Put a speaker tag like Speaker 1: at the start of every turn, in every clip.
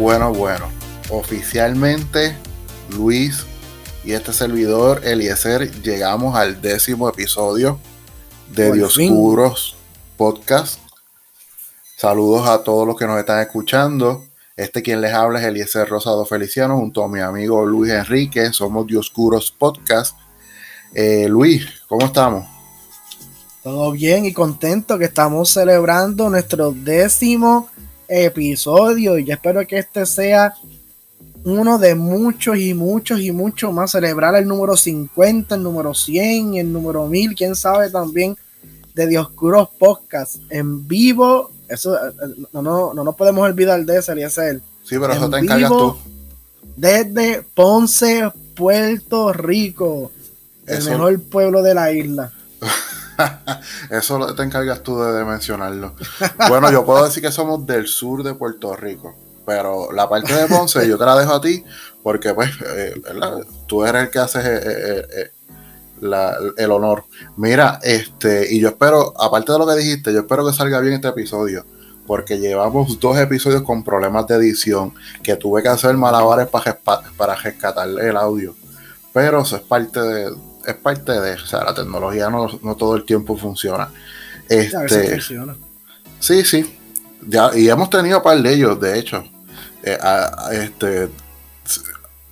Speaker 1: Bueno, bueno. Oficialmente, Luis y este servidor, Eliezer, llegamos al décimo episodio de Dioscuros Podcast. Saludos a todos los que nos están escuchando. Este quien les habla es Eliezer Rosado Feliciano junto a mi amigo Luis Enrique. Somos Dioscuros Podcast. Eh, Luis, ¿cómo estamos?
Speaker 2: Todo bien y contento que estamos celebrando nuestro décimo episodio y yo espero que este sea uno de muchos y muchos y muchos más. Celebrar el número 50, el número 100, el número 1000, quién sabe también de Dioscuros Podcast en vivo. Eso eh, eh, no, no, no nos podemos olvidar de ese, el
Speaker 1: Sí, pero eso te encargas tú.
Speaker 2: Desde Ponce, Puerto Rico, el mejor pueblo de la isla.
Speaker 1: Eso te encargas tú de, mencionarlo. Bueno, yo puedo decir que somos del sur de Puerto Rico, pero la parte de Ponce yo te la dejo a ti porque pues eh, tú eres el que haces eh, eh, el honor. Mira, este, y yo espero, aparte de lo que dijiste, yo espero que salga bien este episodio. Porque llevamos dos episodios con problemas de edición que tuve que hacer malabares para, para rescatar el audio. Pero eso es parte de, es parte de, o sea, la tecnología no, todo el tiempo funciona. Este, funciona. Sí, sí. Ya, y hemos tenido un par de ellos, de hecho. Eh, este,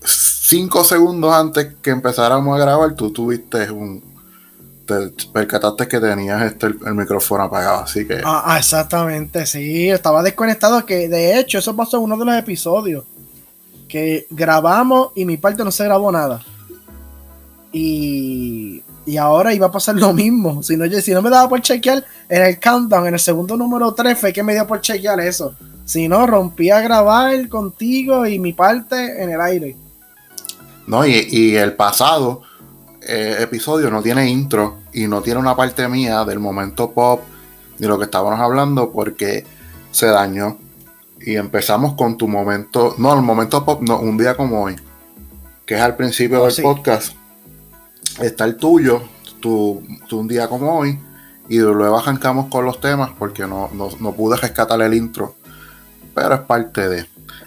Speaker 1: cinco segundos antes que empezáramos a grabar, tú tuviste un. Te percataste que tenías este, el, micrófono apagado, así que.
Speaker 2: Ah, ah, exactamente, sí. Estaba desconectado, que de hecho, eso pasó en uno de los episodios. Que grabamos y mi parte no se grabó nada. Y, ahora iba a pasar lo mismo. Si no, si no me daba por chequear en el countdown, en el segundo número 3, fue que me dio por chequear eso. Si no, rompí a grabar contigo y mi parte en el aire.
Speaker 1: No, y, el pasado eh, episodio no tiene intro y no tiene una parte mía del momento pop ni lo que estábamos hablando porque se dañó. Y empezamos con tu momento, no, el momento pop, no, un día como hoy, que es al principio oh, del podcast está el tuyo, tú, un día como hoy, y luego arrancamos con los temas porque no, pude rescatar el intro, pero es parte de.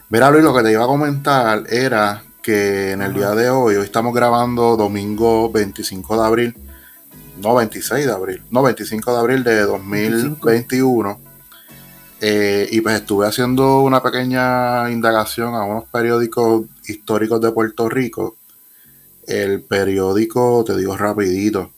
Speaker 1: Mira, Luis, lo que te iba a comentar era que en el día de hoy, hoy estamos grabando domingo 25 de abril, no 26 de abril, no 25 de abril de 2021. Eh, y pues estuve haciendo una pequeña indagación a unos periódicos históricos de Puerto Rico el periódico, te digo rapidito,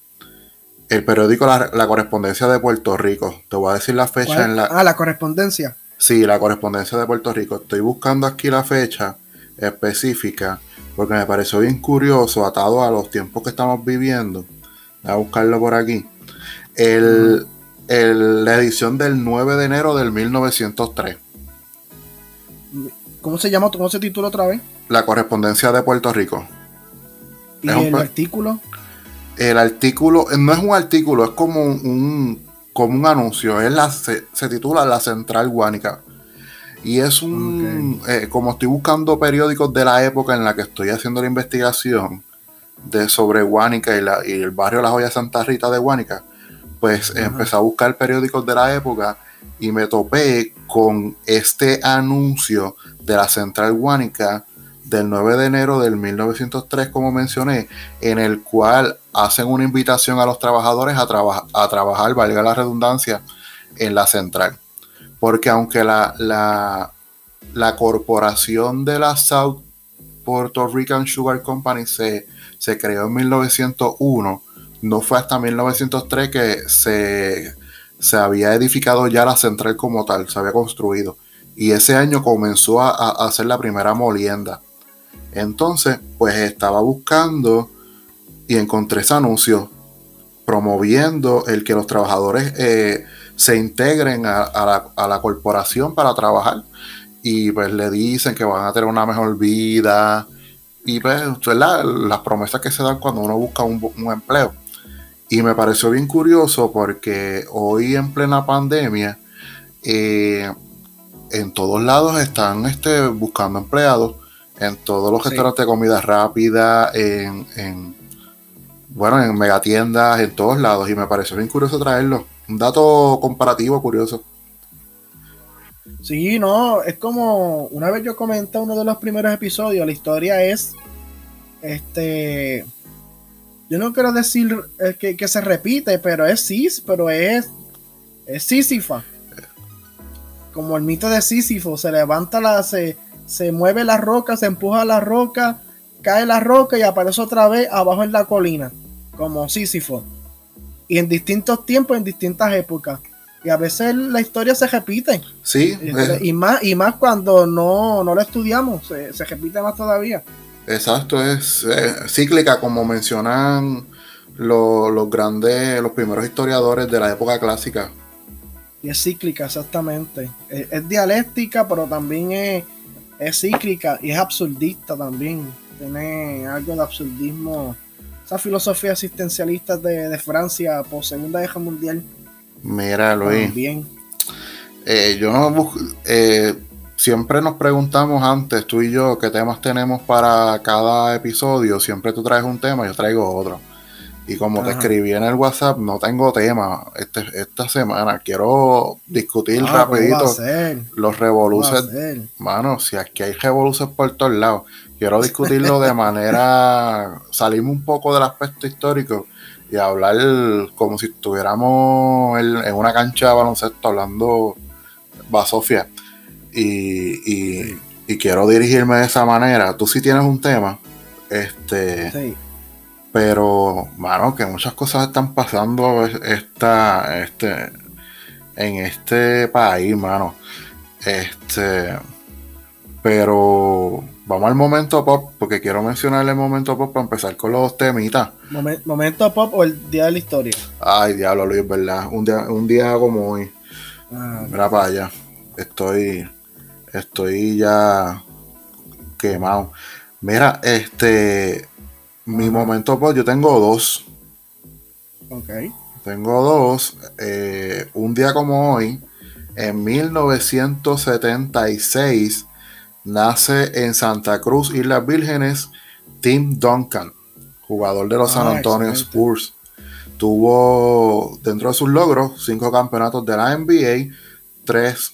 Speaker 1: el periódico la, Correspondencia de Puerto Rico. Te voy a decir la fecha en la...
Speaker 2: Ah, la Correspondencia.
Speaker 1: Sí, la Correspondencia de Puerto Rico. Estoy buscando aquí la fecha específica porque me pareció bien curioso, atado a los tiempos que estamos viviendo. Voy a buscarlo por aquí. El, la edición del 9 de enero del 1903.
Speaker 2: ¿Cómo se llama? ¿Cómo se titula otra vez?
Speaker 1: La Correspondencia de Puerto Rico.
Speaker 2: ¿Y el artículo?
Speaker 1: El artículo, no es un artículo, es como un, como un anuncio. Es la, se, titula La Central Guánica. Y es un. Eh, como estoy buscando periódicos de la época en la que estoy haciendo la investigación de sobre Guánica y, el barrio La Joya Santa Rita de Guánica, pues empecé a buscar periódicos de la época y me topé con este anuncio de la Central Guánica del 9 de enero del 1903, como mencioné, en el cual hacen una invitación a los trabajadores a, a trabajar, valga la redundancia, en la central. Porque aunque la, la, la corporación de la South Puerto Rican Sugar Company se, se creó en 1901, no fue hasta 1903 que se, se había edificado ya la central como tal, se había construido. Y ese año comenzó a, a hacer la primera molienda. Entonces, pues estaba buscando y encontré ese anuncio promoviendo el que los trabajadores eh, se integren a, la, corporación para trabajar. Y pues le dicen que van a tener una mejor vida. Y pues, las promesas que se dan cuando uno busca un, empleo. Y me pareció bien curioso porque hoy en plena pandemia, eh, en todos lados están este, buscando empleados en todos los restaurantes de comida rápida, en, bueno, en megatiendas, en todos lados. Y me pareció bien curioso traerlo. Un dato comparativo curioso.
Speaker 2: Sí, no, es como una vez yo comenté uno de los primeros episodios, la historia es, este, yo no quiero decir eh, que, se repite, pero es Sis, pero es, es Sísifa. Como el mito de Sísifo, se levanta la, se, se mueve la roca, se empuja la roca, cae la roca y aparece otra vez abajo en la colina, como Sísifo. Y en distintos tiempos, en distintas épocas. Y a veces la historia se repite.
Speaker 1: Sí.
Speaker 2: Eh, y, más, y más cuando no, no lo estudiamos, se, repite más todavía.
Speaker 1: Exacto, es cíclica, como mencionan los grandes, los primeros historiadores de la época clásica.
Speaker 2: Y es cíclica, exactamente. Es, dialéctica, pero también es, es cíclica y es absurdista también. Tiene algo de absurdismo. Esa filosofía existencialista de, de Francia por Segunda Guerra Mundial
Speaker 1: Mira, Luis. Bien. Eh, yo no eh, siempre nos preguntamos antes, tú y yo, qué temas tenemos para cada episodio. Siempre tú traes un tema, yo traigo otro. Y como te escribí en el WhatsApp, no tengo tema este, esta semana. Quiero discutir ah, rapidito los revoluces. Mano, si aquí hay revoluciones por todos lados. Quiero discutirlo de manera... Salimos un poco del aspecto histórico y hablar como si estuviéramos en, una cancha de baloncesto hablando basofia. Y, y, quiero dirigirme de esa manera. Tú sí tienes un tema, este, pero, mano, que muchas cosas están pasando esta, este, en este país, mano. Este, pero Vamos al momento pop, porque quiero mencionar el momento pop para empezar con los temitas.
Speaker 2: ¿Momento pop o el día de la historia?
Speaker 1: Ay, diablo, Luis, verdad. Un día, un día como hoy. Ah, Mira para allá. Estoy. Estoy ya quemado. Mira, este. Mi momento pop, yo tengo dos.
Speaker 2: Ok.
Speaker 1: Tengo dos. Eh, un día como hoy, en 1976 nace en Santa Cruz, Islas Vírgenes, Tim Duncan, jugador de los San ah, Antonio Spurs. Tuvo dentro de sus logros cinco campeonatos de la NBA, tres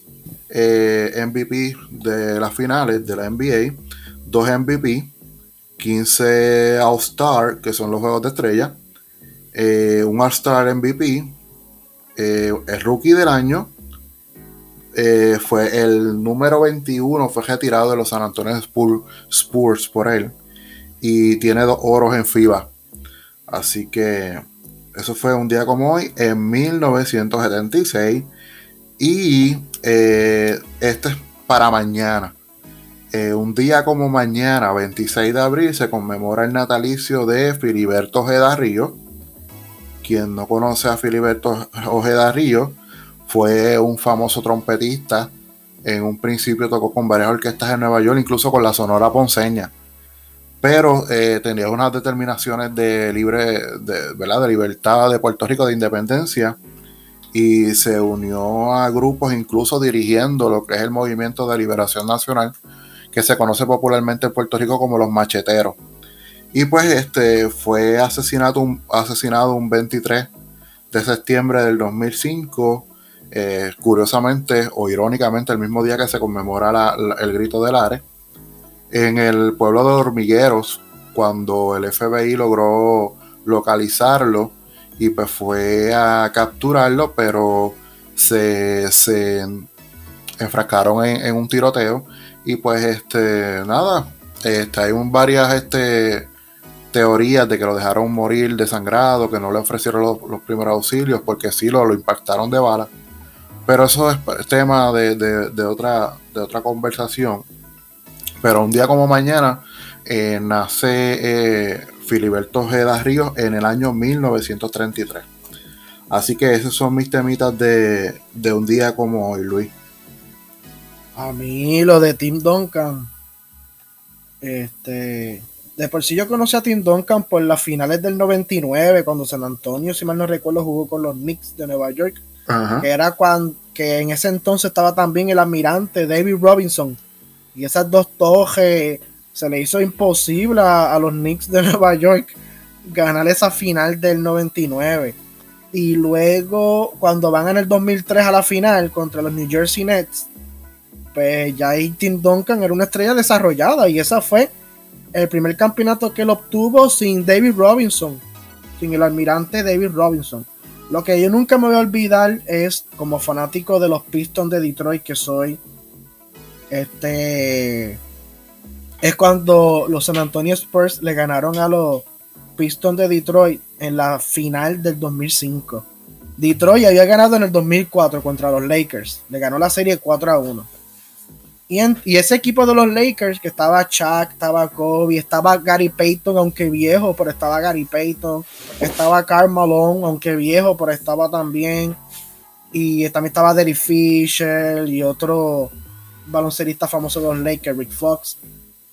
Speaker 1: eh, MVP de las finales de la NBA, dos MVP, 15 All-Star, que son los juegos de estrella, eh, un All-Star MVP, eh, el rookie del año, eh, fue el número 21, fue retirado de los San Antonio Spurs, por él. Y tiene dos oros en FIBA. Así que eso fue un día como hoy, en 1976. Y eh, este es para mañana. Eh, un día como mañana, 26 de abril, se conmemora el natalicio de Filiberto Ojeda Río. Quien no conoce a Filiberto Ojeda Río, fue un famoso trompetista. En un principio tocó con varias orquestas en Nueva York, incluso con la Sonora Ponceña. Pero eh, tenía unas determinaciones de libre, ¿verdad? de libertad de Puerto Rico, de independencia. Y se unió a grupos, incluso dirigiendo lo que es el Movimiento de Liberación Nacional, que se conoce popularmente en Puerto Rico como los macheteros. Y pues este fue asesinado un, asesinado un 23 de septiembre del 2005 eh, curiosamente o irónicamente, el mismo día que se conmemora el grito del Ares, en el pueblo de Hormigueros, cuando el FBI logró localizarlo y pues fue a capturarlo, pero se, se enfrascaron en, un tiroteo y pues este nada, este, hay un, varias este, teorías de que lo dejaron morir desangrado, que no le ofrecieron los, primeros auxilios porque sí lo, lo impactaron de bala pero eso es tema de, otra, de otra conversación. Pero un día como mañana eh, nace eh, Filiberto Ojeda Ríos en el año 1933. Así que esos son mis temitas de, un día como hoy, Luis.
Speaker 2: A mí lo de Tim Duncan. Este. De por sí yo conocí a Tim Duncan por las finales del 99, cuando San Antonio, si mal no recuerdo, jugó con los Knicks de Nueva York que era cuando que en ese entonces estaba también el almirante David Robinson. Y esas dos torres se le hizo imposible a, los Knicks de Nueva York ganar esa final del 99. Y luego, cuando van en el 2003 a la final contra los New Jersey Nets, pues ya Tim Duncan era una estrella desarrollada y esa fue el primer campeonato que él obtuvo sin David Robinson, sin el almirante David Robinson. Lo que yo nunca me voy a olvidar es, como fanático de los Pistons de Detroit que soy, este es cuando los San Antonio Spurs le ganaron a los Pistons de Detroit en la final del 2005. Detroit había ganado en el 2004 contra los Lakers. Le ganó la serie 4 a 1. Y, ese equipo de los Lakers, que estaba Chuck, estaba Kobe, estaba Gary Payton, aunque viejo, pero estaba Gary Payton, estaba Karl Malone, aunque viejo, pero estaba también. Y también estaba Derry Fisher y otro baloncerista famoso de los Lakers, Rick Fox.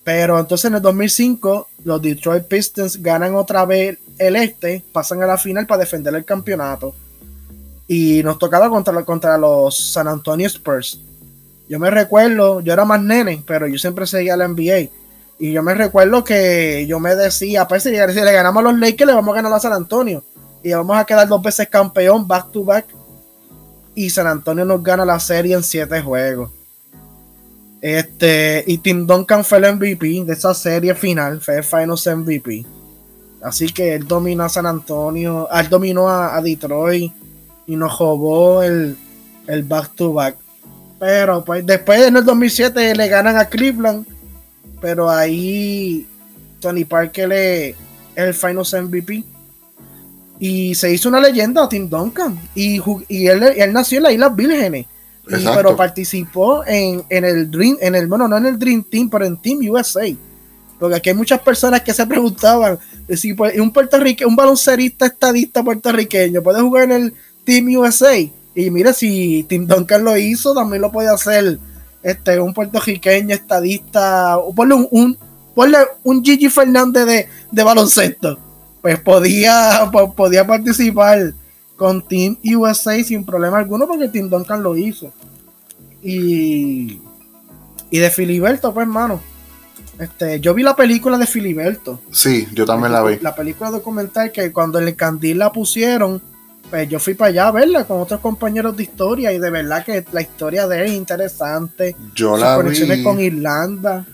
Speaker 2: Pero entonces en el 2005 los Detroit Pistons ganan otra vez el este, pasan a la final para defender el campeonato. Y nos tocaba contra, contra los San Antonio Spurs. Yo me recuerdo, yo era más nene, pero yo siempre seguía la NBA. Y yo me recuerdo que yo me decía, pues si le ganamos a los Lakers, le vamos a ganar a San Antonio. Y vamos a quedar dos veces campeón, back to back. Y San Antonio nos gana la serie en siete juegos. Este, y Tim Duncan fue el MVP de esa serie final, fue el Finals MVP. Así que él dominó a San Antonio, él dominó a, Detroit y nos robó el, el back to back. Pero pues después en el 2007 le ganan a Cleveland, pero ahí Tony Parker le el Finals MVP. Y se hizo una leyenda Tim Duncan. Y, y él, él nació en las Islas Vírgenes pero participó en, el Dream, en el, bueno, no en el Dream Team, pero en Team USA. Porque aquí hay muchas personas que se preguntaban si pues, un puertorriqueño, un baloncerista estadista puertorriqueño puede jugar en el Team USA. Y mira, si Tim Duncan lo hizo, también lo puede hacer este, un puertorriqueño estadista. O ponle un, un, Gigi Fernández de, de baloncesto. Pues podía, podía participar con Team USA sin problema alguno porque Tim Duncan lo hizo. Y, y de Filiberto, pues hermano. Este, yo vi la película de Filiberto.
Speaker 1: Sí, yo también la, vi.
Speaker 2: La película documental que cuando en el Candil la pusieron, pues yo fui para allá a verla con otros compañeros de historia y de verdad que la historia de él es interesante.
Speaker 1: Yo la vi
Speaker 2: con Irlanda.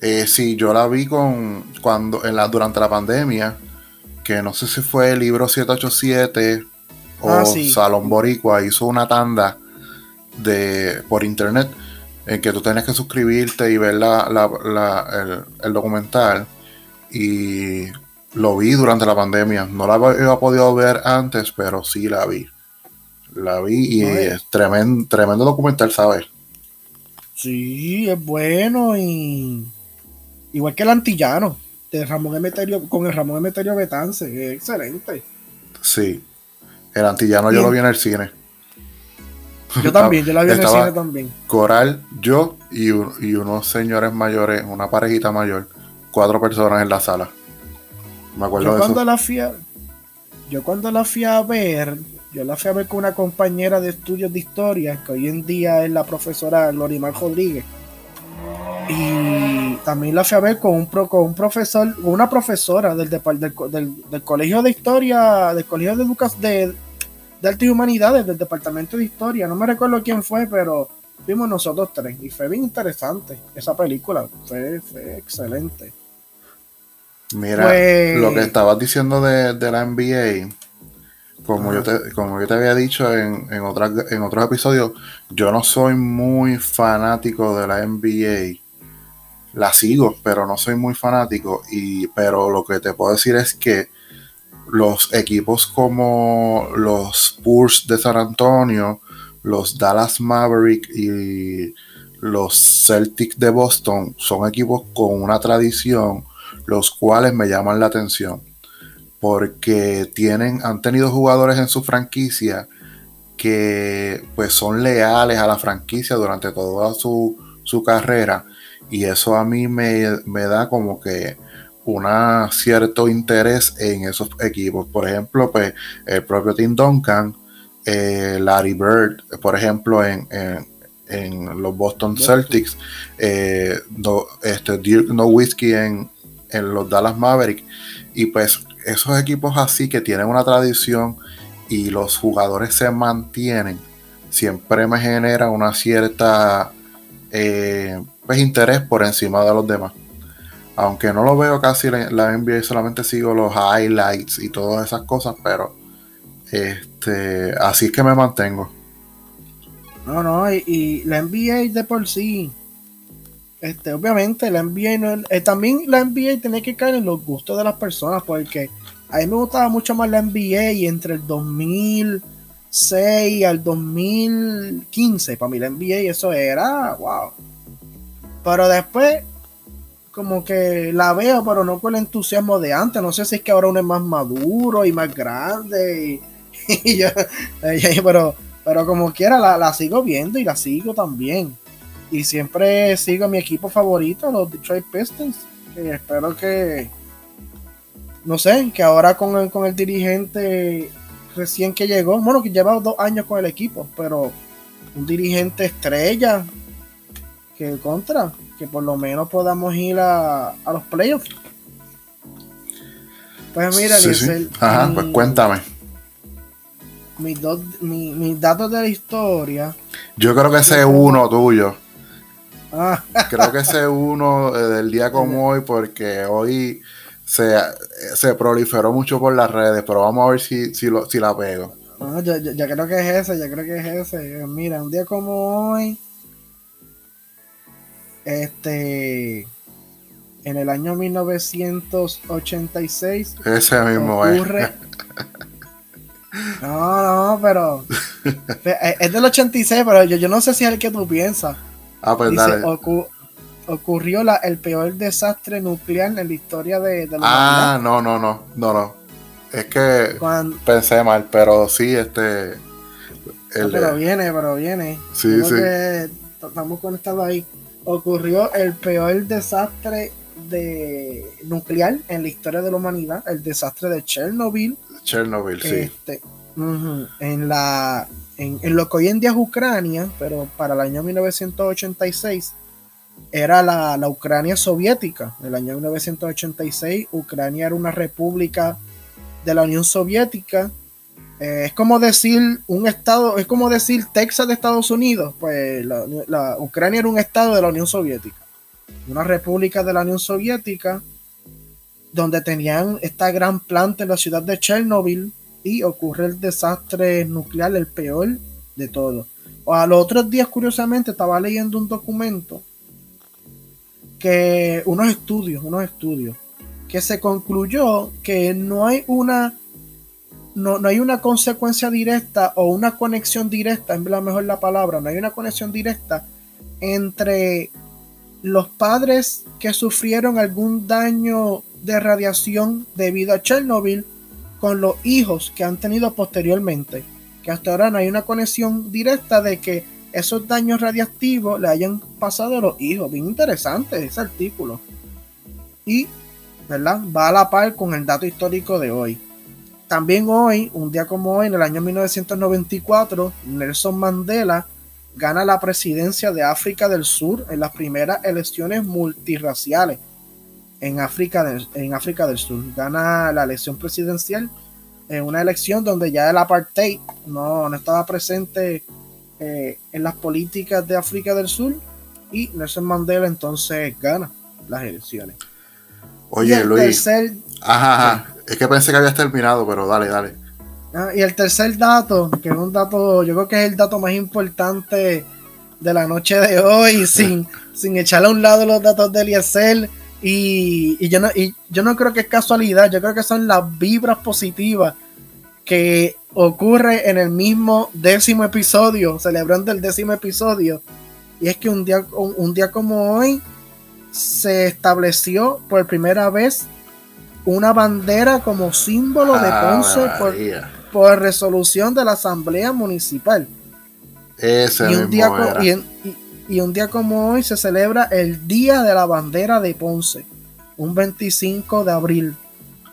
Speaker 1: Eh, sí, yo la vi con cuando en la durante la pandemia, que no sé si fue el libro 787 o ah, Salón Boricua hizo una tanda de por internet en que tú tenías que suscribirte y ver la, el, documental y lo vi durante la pandemia. No la había podido ver antes, pero sí la vi. La vi y es tremendo, tremendo documental, ¿sabes?
Speaker 2: Sí, es bueno y igual que el antillano de Ramón Emeterio con el Ramón Emeterio Betance, es excelente.
Speaker 1: Sí, el antillano yo lo vi en el cine.
Speaker 2: Yo también, yo la vi en el cine también.
Speaker 1: Coral, yo y, unos señores mayores, una parejita mayor, cuatro personas en la sala. Me acuerdo
Speaker 2: yo
Speaker 1: de
Speaker 2: cuando
Speaker 1: eso.
Speaker 2: La fui a, yo cuando la fui a ver, yo la fui a ver con una compañera de estudios de historia, que hoy en día es la profesora Lorimar Rodríguez. Y también la fui a ver con un, pro, con un profesor, una profesora del, del, del, colegio de historia, del colegio de educación de, de Arte y Humanidades del Departamento de Historia. No me recuerdo quién fue, pero fuimos nosotros tres. Y fue bien interesante esa película. Fue, excelente.
Speaker 1: Mira, pues lo que estabas diciendo de, la NBA, como yo, te, como yo te había dicho en, en, en otros episodios, yo no soy muy fanático de la NBA. La sigo, pero no soy muy fanático. Y, pero lo que te puedo decir es que los equipos como los Spurs de San Antonio, los Dallas Maverick y los Celtics de Boston son equipos con una tradición, los cuales me llaman la atención porque tienen, han tenido jugadores en su franquicia que pues son leales a la franquicia durante toda su, su carrera y eso a mí me, me da como que un cierto interés en esos equipos. Por ejemplo, pues el propio Tim Duncan, eh, Larry Bird, por ejemplo, en, los Boston Celtics, eh, este, Dirk Nowitzki en, en los Dallas Mavericks. Y pues esos equipos así que tienen una tradición y los jugadores se mantienen, siempre me genera una cierta eh, pues interés por encima de los demás. Aunque no lo veo casi la, NBA, solamente sigo los highlights y todas esas cosas, pero este, así es que me mantengo.
Speaker 2: No, no, y, la NBA de por sí, este, obviamente la NBA no eh, también la NBA tiene que caer en los gustos de las personas, porque a mí me gustaba mucho más la NBA y entre el 2006 al 2015, para mí la NBA eso era, wow. Pero después como que la veo, pero no con el entusiasmo de antes. No sé si es que ahora uno es más maduro y más grande. Y, yo, pero, pero como quiera, la, sigo viendo y la sigo también. Y siempre sigo a mi equipo favorito, los Detroit Pistons. Que espero que, no sé, que ahora con el, con el dirigente recién que llegó, bueno, que lleva dos años con el equipo, pero un dirigente estrella que contra que por lo menos podamos ir a, a los playoffs. Pues mira,
Speaker 1: sí, Ajá, pues cuéntame.
Speaker 2: Mis, mis datos de la historia.
Speaker 1: Yo creo que ese es uno tuyo. Ah. Creo que ese es uno eh, del día como hoy, porque hoy se, se, proliferó mucho por las redes, pero vamos a ver si, si, lo, si la pego.
Speaker 2: Ah, yo, yo, creo que es ese, yo creo que es ese. Mira, un día como hoy, este. En el año 1986.
Speaker 1: Ese mismo ocurre,
Speaker 2: No, no, pero. es del 86, pero yo, yo no sé si es el que tú piensas.
Speaker 1: Ah, pues dale.
Speaker 2: ocurrió la, el peor desastre nuclear en la historia de,
Speaker 1: la Ah, no, no, no, no, no. Es que pensé mal, pero sí, este.
Speaker 2: pero viene, pero viene.
Speaker 1: Sí, sí.
Speaker 2: estamos conectados ahí ocurrió el peor desastre de nuclear en la historia de la humanidad, el desastre de Chernobyl.
Speaker 1: Chernobyl, sí.
Speaker 2: Este, en la en, lo que hoy en día es Ucrania, pero para el año 1986 era la, la Ucrania soviética. En el año 1986 Ucrania era una república de la Unión Soviética eh, es como decir un estado, es como decir Texas de Estados Unidos, pues la, Ucrania era un estado de la Unión Soviética, una república de la Unión Soviética, donde tenían esta gran planta en la ciudad de Chernobyl y ocurre el desastre nuclear, el peor de todos. A los otros días, curiosamente, estaba leyendo un documento que unos estudios, unos estudios, que se concluyó que no hay una no, hay una consecuencia directa o una conexión directa, es la mejor la palabra, no hay una conexión directa entre los padres que sufrieron algún daño de radiación debido a Chernobyl con los hijos que han tenido posteriormente. Que hasta ahora no hay una conexión directa de que esos daños radiactivos le hayan pasado a los hijos. Bien interesante ese artículo. Y, ¿verdad? Va a la par con el dato histórico de hoy. También hoy, un día como hoy, en el año 1994, Nelson Mandela gana la presidencia de África del Sur en las primeras elecciones multirraciales en África, del, en África del Sur. Gana la elección presidencial en una elección donde ya el apartheid no, no estaba presente eh, en las políticas de África del Sur y Nelson Mandela entonces gana las elecciones.
Speaker 1: Oye, Luis. ajá. Es que pensé que habías terminado, pero dale, dale.
Speaker 2: Ah, y el tercer dato, que es un dato, yo creo que es el dato más importante de la noche de hoy, sin, sin echarle a un lado los datos de Eliezer. Y, y, yo no, y yo no creo que es casualidad, yo creo que son las vibras positivas que ocurre en el mismo décimo episodio, celebrando el décimo episodio. Y es que un día, un día como hoy se estableció por primera vez una bandera como símbolo de ah, Ponce por, resolución de la Asamblea Municipal.
Speaker 1: Ese y, un
Speaker 2: día y, un día como hoy se celebra el Día de la Bandera de Ponce, un 25 de abril.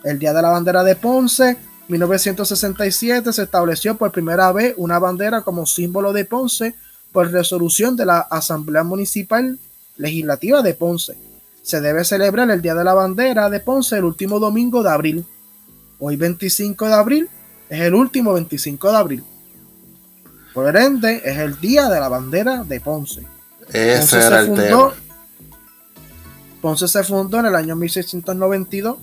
Speaker 2: El Día de la Bandera de Ponce, 1967, se estableció por primera vez una bandera como símbolo de Ponce por resolución de la Asamblea Municipal Legislativa de Ponce se debe celebrar el Día de la Bandera de Ponce el último domingo de abril. Hoy 25 de abril es el último 25 de abril. Por ende, es el Día de la Bandera de Ponce.
Speaker 1: Ese era el tema.
Speaker 2: Ponce se fundó en el año 1692.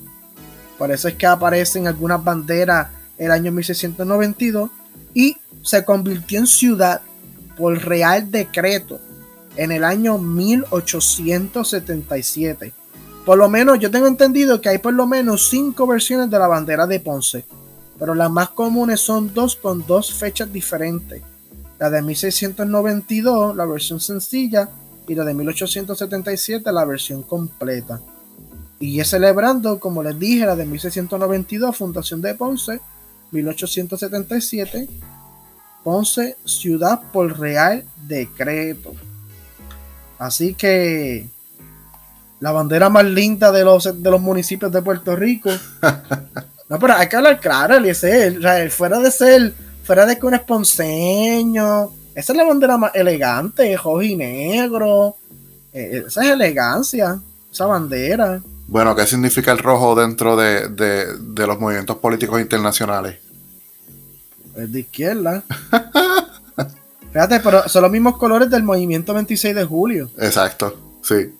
Speaker 2: Por eso es que aparecen algunas banderas el año 1692. Y se convirtió en ciudad por real decreto en el año 1877. Por lo menos yo tengo entendido que hay por lo menos cinco versiones de la bandera de Ponce, pero las más comunes son dos con dos fechas diferentes. La de 1692, la versión sencilla, y la de 1877, la versión completa. Y es celebrando, como les dije, la de 1692, Fundación de Ponce, 1877, Ponce, ciudad por real decreto. Así que la bandera más linda de los, de los municipios de Puerto Rico. no, pero hay que hablar claro, Eliezer. O sea, fuera de ser, fuera de que un es ponceño, esa es la bandera más elegante, rojo y negro. Eh, esa es elegancia, esa bandera.
Speaker 1: Bueno, ¿qué significa el rojo dentro de, de los movimientos políticos internacionales?
Speaker 2: Es de izquierda. Fíjate, pero son los mismos colores del movimiento 26 de julio.
Speaker 1: Exacto, sí.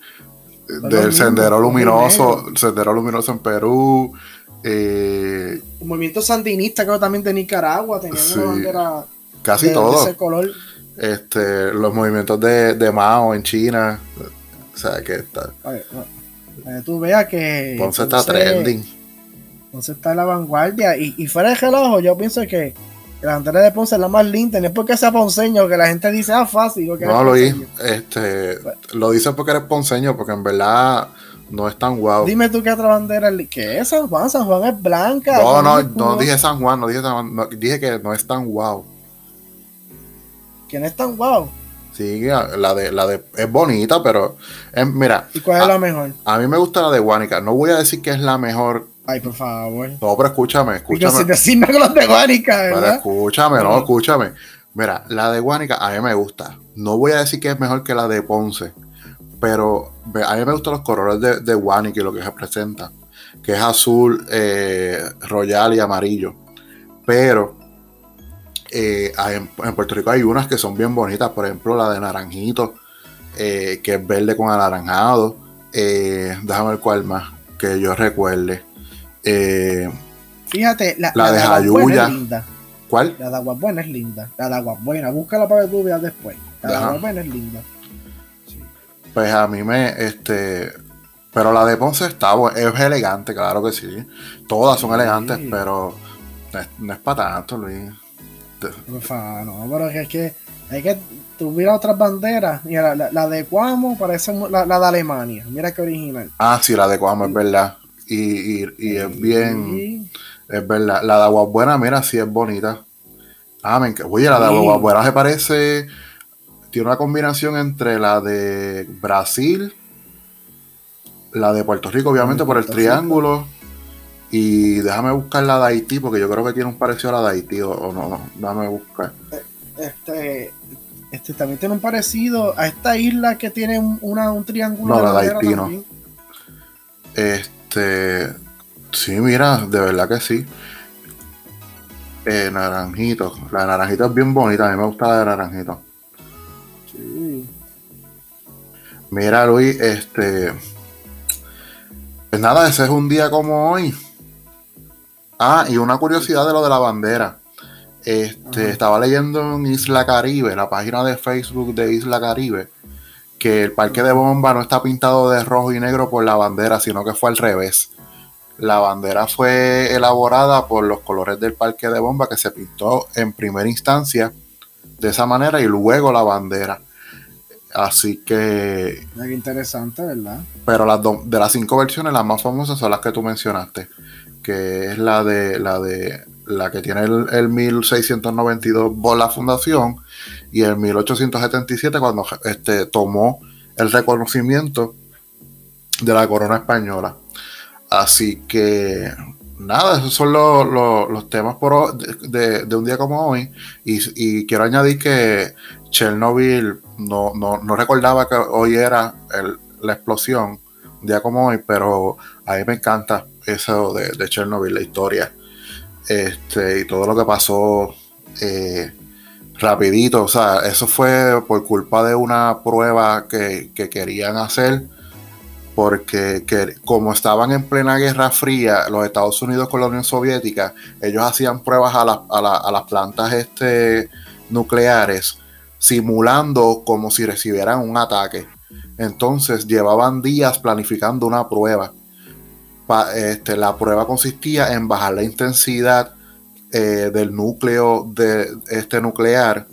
Speaker 1: del Sendero Luminoso, Sendero Luminoso en Perú. Eh,
Speaker 2: el movimiento sandinista, creo también de Nicaragua, tenía una bandera
Speaker 1: casi todo. ese color. Este, los movimientos de, de, Mao en China. O sea, que está.
Speaker 2: tú veas que.
Speaker 1: Ponce está trending.
Speaker 2: Ponce está en la vanguardia. Y, y fuera de relajo, yo pienso que la bandera de Ponce es la más linda, no es porque sea ponceño, que la gente dice, ah, fácil.
Speaker 1: no, lo este, lo dice porque eres ponceño, porque en verdad no es tan guau.
Speaker 2: Dime tú qué otra bandera, ¿qué es San Juan? San Juan es blanca.
Speaker 1: No, no, no dije San Juan, no dije dije que no es tan guau.
Speaker 2: ¿Quién no es tan guau?
Speaker 1: Sí, la de, la de, es bonita, pero, eh, mira.
Speaker 2: ¿Y cuál es la mejor?
Speaker 1: A mí me gusta la de Guanica. No voy a decir que es la mejor
Speaker 2: Ay, por favor.
Speaker 1: No, pero escúchame, escúchame.
Speaker 2: Decime con los de Guánica, ¿verdad?
Speaker 1: Pero escúchame, no, escúchame. Mira, la de Guánica a mí me gusta. No voy a decir que es mejor que la de Ponce, pero a mí me gustan los colores de, de y lo que representa, que es azul, eh, royal y amarillo. Pero eh, en, Puerto Rico hay unas que son bien bonitas, por ejemplo la de naranjito, eh, que es verde con anaranjado. déjame ver cuál más que yo recuerde.
Speaker 2: Fíjate, la,
Speaker 1: la, de Jayuya. ¿Cuál?
Speaker 2: La de Aguabuena es linda. La de Aguabuena, búscala para que tú veas después. La de Aguabuena es linda.
Speaker 1: Pues a mí me, este, pero la de Ponce está, es elegante, claro que sí. Todas son elegantes, pero no es, para tanto, Luis.
Speaker 2: no, pero es que hay que tuviera miras otras banderas. Mira, la, de Cuamo parece la, la, de Alemania. Mira qué original.
Speaker 1: Ah, sí, la de Cuamo es verdad y, y, es bien, es verdad. La de Agua Buena, mira, sí es bonita. Ah, me Oye, la de Agua Buena se parece, tiene una combinación entre la de Brasil, la de Puerto Rico, obviamente, por el triángulo. Y déjame buscar la de Haití, porque yo creo que tiene un parecido a la de Haití, o, no, no, déjame buscar.
Speaker 2: Este, este también tiene un parecido a esta isla que tiene una, un triángulo.
Speaker 1: No, la de Haití no. Este, sí, mira, de verdad que sí. Eh, naranjito. La naranjito es bien bonita, a mí me gusta la de naranjito. Sí. Mira, Luis, este. Pues nada, ese es un día como hoy. Ah, y una curiosidad de lo de la bandera. Este, estaba leyendo en Isla Caribe, la página de Facebook de Isla Caribe, que el parque de bomba no está pintado de rojo y negro por la bandera, sino que fue al revés. La bandera fue elaborada por los colores del parque de bomba que se pintó en primera instancia de esa manera y luego la bandera. Así que.
Speaker 2: Qué interesante, ¿verdad?
Speaker 1: Pero las de las cinco versiones, las más famosas son las que tú mencionaste. Que es la de la de la que tiene el, el 1692 por la fundación y el 1877 cuando este, tomó el reconocimiento de la corona española. Así que nada, esos son los, temas por, de, un día como hoy. Y, quiero añadir que Chernobyl no, no, recordaba que hoy era la explosión, un día como hoy, pero a mí me encanta eso de, de Chernobyl, la historia este, y todo lo que pasó. Eh, rapidito, o sea, eso fue por culpa de una prueba que, querían hacer, porque como estaban en plena Guerra Fría, los Estados Unidos con la Unión Soviética, ellos hacían pruebas a, a las plantas este, nucleares, simulando como si recibieran un ataque. Entonces llevaban días planificando una prueba. este, la prueba consistía en bajar la intensidad eh, del núcleo de este nuclear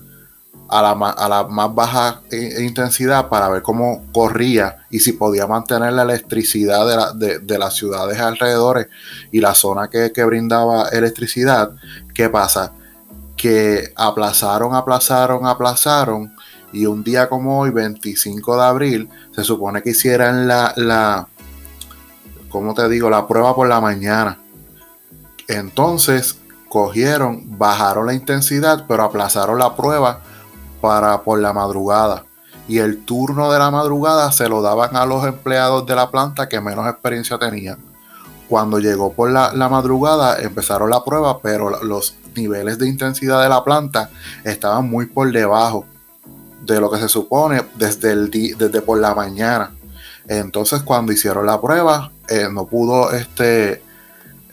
Speaker 1: a la, a la, más baja intensidad para ver cómo corría y si podía mantener la electricidad de, las ciudades alrededores y la zona que, que, brindaba electricidad. ¿Qué pasa? Que aplazaron, aplazaron, aplazaron y un día como hoy, 25 de abril, se supone que hicieran la, la ¿cómo te digo? La prueba por la mañana. Entonces, cogieron, bajaron la intensidad, pero aplazaron la prueba para por la madrugada. Y el turno de la madrugada se lo daban a los empleados de la planta que menos experiencia tenían. Cuando llegó por la, madrugada empezaron la prueba, pero los niveles de intensidad de la planta estaban muy por debajo de lo que se supone desde, el desde por la mañana. Entonces cuando hicieron la prueba, eh, no pudo este,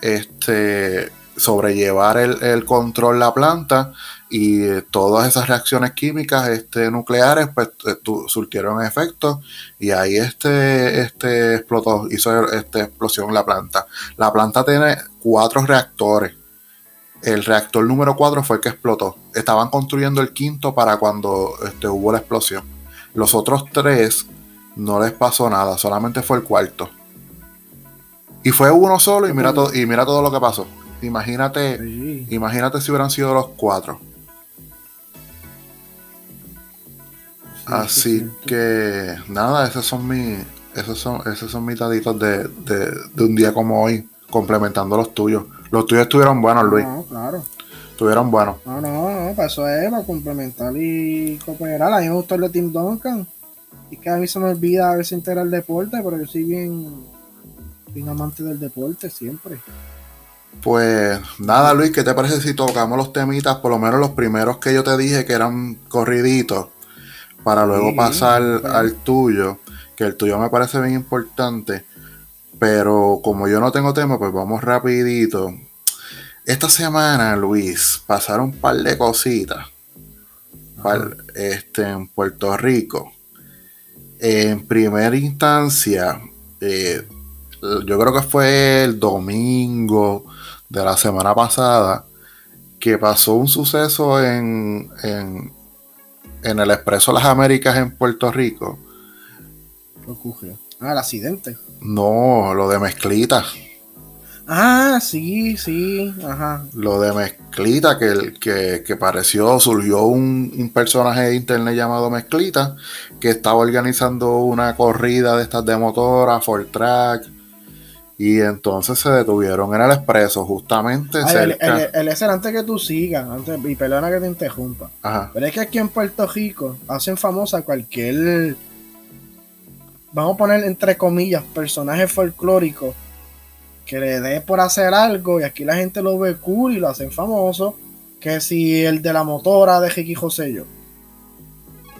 Speaker 1: este, sobrellevar el, el control la planta y eh, todas esas reacciones químicas este, nucleares pues eh, surtieron efecto y ahí este, este explotó, hizo esta explosión la planta. La planta tiene cuatro reactores. El reactor número cuatro fue el que explotó. Estaban construyendo el quinto para cuando este, hubo la explosión. Los otros tres no les pasó nada, solamente fue el cuarto. Y fue uno solo y mira, todo, y mira todo lo que pasó. Imagínate, imagínate si hubieran sido los cuatro. Así que nada, esos son mis, esos son, esos son mis daditos de, un día como hoy, complementando los tuyos. Los tuyos estuvieron buenos, Luis.
Speaker 2: No, claro.
Speaker 1: Estuvieron buenos.
Speaker 2: No, no, no, para eso es, para complementar y cooperar. A mí me gustó el de Tim Duncan. Y que a mí se me olvida a veces integrar el deporte, pero yo soy bien, bien amante del deporte siempre.
Speaker 1: Pues nada, Luis, ¿qué te parece si tocamos los temitas, por lo menos los primeros que yo te dije que eran corriditos, para luego pasar al tuyo, que el tuyo me parece bien importante, pero como yo no tengo tema, pues vamos rapidito. Esta semana, Luis, pasaron un par de cositas este, en Puerto Rico. En primera instancia, eh, yo creo que fue el domingo de la semana pasada que pasó un suceso en, en, en el Expreso Las Américas en Puerto Rico.
Speaker 2: ¿Qué ocurrió? Ah, el accidente.
Speaker 1: No, lo de Mezclita.
Speaker 2: Ah, sí, sí, ajá.
Speaker 1: Lo de Mezclita, que, que, que pareció, surgió un, un, personaje de internet llamado Mezclita, que estaba organizando una corrida de estas de motora, for track, y entonces se detuvieron en el expreso, justamente
Speaker 2: cerca. El, el, antes que tú sigas, antes, y perdona que te interrumpa. Pero es que aquí en Puerto Rico hacen famosa cualquier. Vamos a poner entre comillas, personaje folclórico que le dé por hacer algo y aquí la gente lo ve cool y lo hacen famoso. Que si el de la motora de Ricky José yo.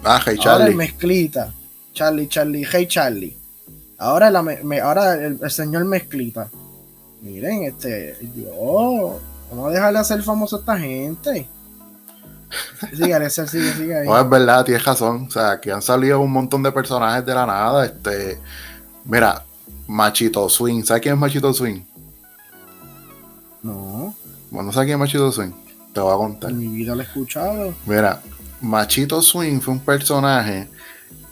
Speaker 1: Ah, Hey Charlie. Ahora
Speaker 2: el mezclita. Charlie, Charlie, Hey Charlie. Ahora, la, ahora el, señor mezclita. Miren, este, Dios, vamos a dejarle hacer famoso a esta gente. Sigue, sigue, sigue ahí.
Speaker 1: No, es verdad, tienes razón. O sea, que han salido un montón de personajes de la nada. Este, mira, Machito Swing. ¿Sabes quién es Machito Swing?
Speaker 2: No.
Speaker 1: Bueno, ¿sabes quién es Machito Swing? Te voy a contar.
Speaker 2: En mi vida lo he escuchado.
Speaker 1: Mira, Machito Swing fue un personaje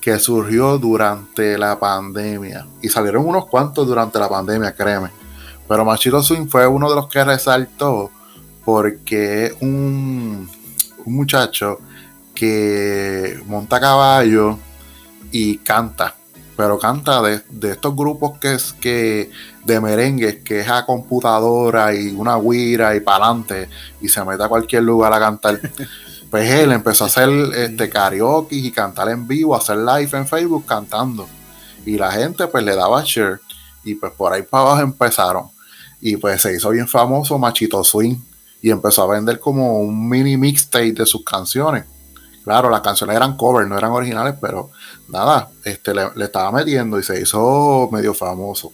Speaker 1: que surgió durante la pandemia. Y salieron unos cuantos durante la pandemia, créeme. Pero Machito Swing fue uno de los que resaltó porque es un, muchacho que monta caballo y canta. Pero canta de, estos grupos que es que de merengues, que es a computadora y una guira y para adelante y se mete a cualquier lugar a cantar. Pues él empezó a hacer este karaoke y cantar en vivo, hacer live en Facebook cantando. Y la gente pues le daba share. Y pues por ahí para abajo empezaron. Y pues se hizo bien famoso Machito Swing. Y empezó a vender como un mini mixtape de sus canciones. Claro, las canciones eran covers, no eran originales, pero nada, este, le, estaba metiendo y se hizo medio famoso.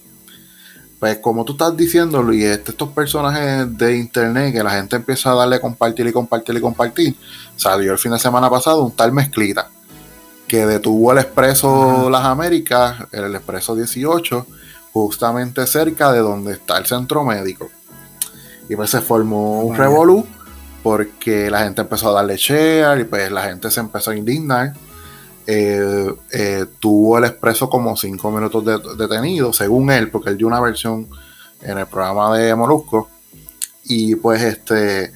Speaker 1: Pues como tú estás diciendo, Luis, este, estos personajes de internet que la gente empieza a darle compartir y compartir y compartir, salió el fin de semana pasado un tal Mezclita que detuvo el Expreso Las Américas, el Expreso 18, justamente cerca de donde está el centro médico. Y pues se formó un revolú porque la gente empezó a darle share y pues la gente se empezó a indignar. Eh, eh, tuvo el expreso como cinco minutos detenido, según él, porque él dio una versión en el programa de Molusco. Y pues este,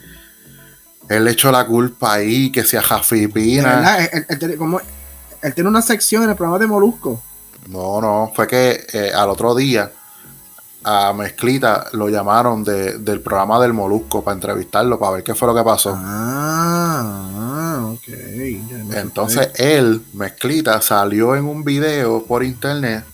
Speaker 1: él echó la culpa ahí, que sea Jafipina.
Speaker 2: Él, él, tiene una sección en el programa de Molusco.
Speaker 1: No, no, fue que eh, al otro día a Mezclita lo llamaron del programa del Molusco para entrevistarlo, para ver qué fue lo que pasó.
Speaker 2: Ah, ah ok.
Speaker 1: Entonces él, Mezclita, salió en un video por internet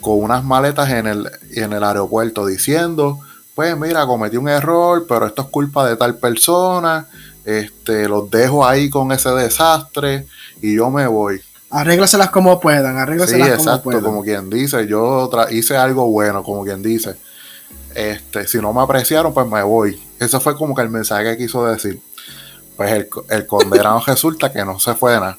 Speaker 1: con unas maletas en el, en el aeropuerto diciendo, pues mira, cometí un error, pero esto es culpa de tal persona, este, los dejo ahí con ese desastre y yo me voy.
Speaker 2: Arréglaselas como puedan, arréglaselas
Speaker 1: sí, exacto, como quien dice, yo hice algo bueno, como quien dice. Este, si no me apreciaron, pues me voy. Eso fue como que el mensaje que quiso decir. Pues el, el condenado resulta que no se fue de nada.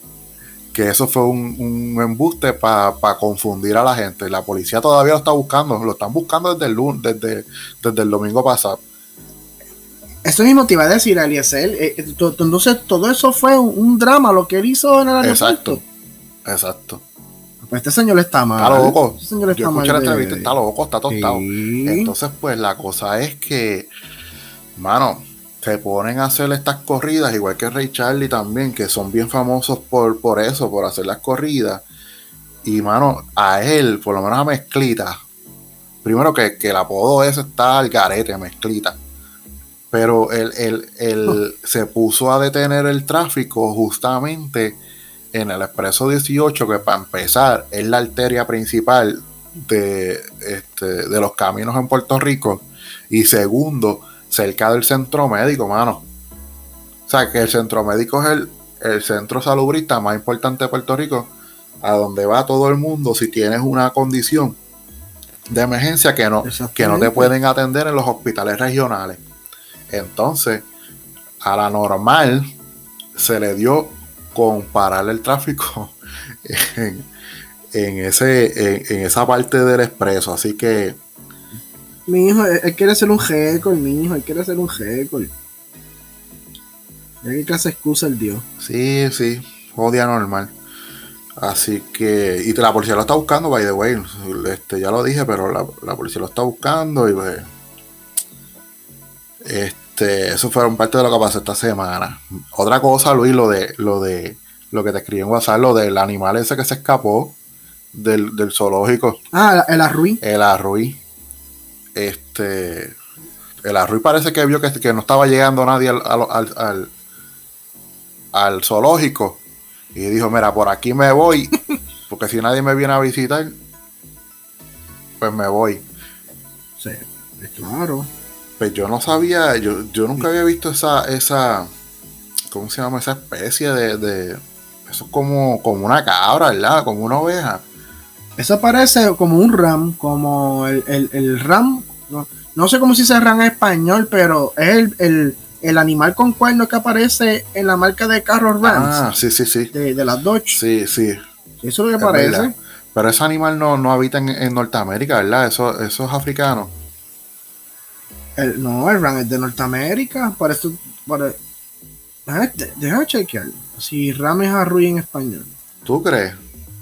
Speaker 1: Que eso fue un, embuste para confundir a la gente. La policía todavía lo está buscando, lo están buscando desde el, desde, desde el domingo pasado.
Speaker 2: Eso mismo te iba a decir, Eliezer. Eh, eh, entonces, todo eso fue un, drama, lo que él hizo en el aeropuerto. Exacto.
Speaker 1: Exacto.
Speaker 2: Pues este señor está mal.
Speaker 1: Está loco. Este señor está Yo escuché la entrevista, está loco, está tostado. Entonces, pues la cosa es que, mano, se ponen a hacer estas corridas, igual que Ray Charlie también, que son bien famosos por, por eso, por hacer las corridas. Y, mano, a él, por lo menos a Mezclita, primero que, que el apodo ese está al garete, Mezclita. Pero él, él, él se puso a detener el tráfico justamente en el Expreso 18, que para empezar es la arteria principal de, este, de los caminos en Puerto Rico, y segundo, cerca del centro médico, mano. O sea, que el centro médico es el, el centro salubrista más importante de Puerto Rico, a donde va todo el mundo si tienes una condición de emergencia que no, que no te pueden atender en los hospitales regionales. Entonces, a la normal se le dio comparar el tráfico en, ese, en, esa parte del expreso. Así que.
Speaker 2: Mi hijo, él, quiere ser un récord, mi hijo, él quiere ser un récord. Ya que clase excusa el Dios.
Speaker 1: Sí, sí, odia normal. Así que. Y la policía lo está buscando, by the way. Este, ya lo dije, pero la, la policía lo está buscando y pues. Este este, eso fueron parte de lo que pasó esta semana. Otra cosa, Luis, lo de lo de lo que te escribí en WhatsApp, lo del animal ese que se escapó del, zoológico.
Speaker 2: Ah, el arruí.
Speaker 1: El arruí. Este. El arruí parece que vio que, no estaba llegando nadie al, al, zoológico. Y dijo, mira, por aquí me voy. Porque si nadie me viene a visitar, pues me voy.
Speaker 2: Sí, claro.
Speaker 1: Pues yo no sabía, yo, yo nunca había visto esa, esa, ¿cómo se llama? Esa especie de, de eso es como, como una cabra, ¿verdad? Como una oveja.
Speaker 2: Eso parece como un ram, como el, ram, no, sé cómo se dice ram en español, pero es el, animal con cuernos que aparece en la marca de carros Rams.
Speaker 1: Ah, sí, sí, sí.
Speaker 2: De, de las Dodge.
Speaker 1: Sí, sí.
Speaker 2: Eso es lo que parece.
Speaker 1: Pero ese animal no, no habita en, en, Norteamérica, ¿verdad? Eso, eso es africano
Speaker 2: no, el RAM es de Norteamérica. Para esto. Para, deja chequear. Si RAM es Arruy en español.
Speaker 1: ¿Tú crees?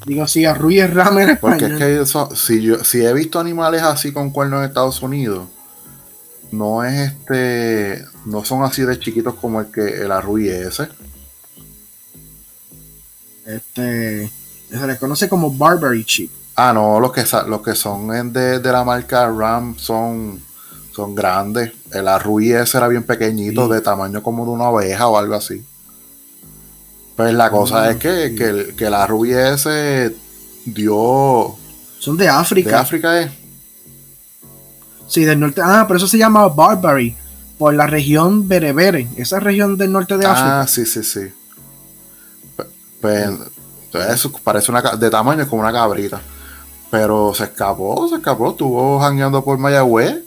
Speaker 2: Digo, si Arruy es RAM en español.
Speaker 1: Porque es que eso, si, yo, si he visto animales así con cuernos en Estados Unidos, no es este. No son así de chiquitos como el que el Arruy ese.
Speaker 2: Este. Se les conoce como Barbary Chip.
Speaker 1: Ah, no, los que, los que son de, de la marca RAM son son grandes. El arruí ese era bien pequeñito, de tamaño como de una oveja o algo así. Pues la cosa ah, es que, que, el, que arruí ese dio.
Speaker 2: Son de África.
Speaker 1: ¿De África es?
Speaker 2: Sí, del norte. Ah, pero eso se llama Barbary. Por la región Berebere. Esa región del norte de África.
Speaker 1: Ah, sí, sí, sí. Pues, eso parece una de tamaño como una cabrita. Pero se escapó, se escapó, estuvo jangueando por Mayagüez.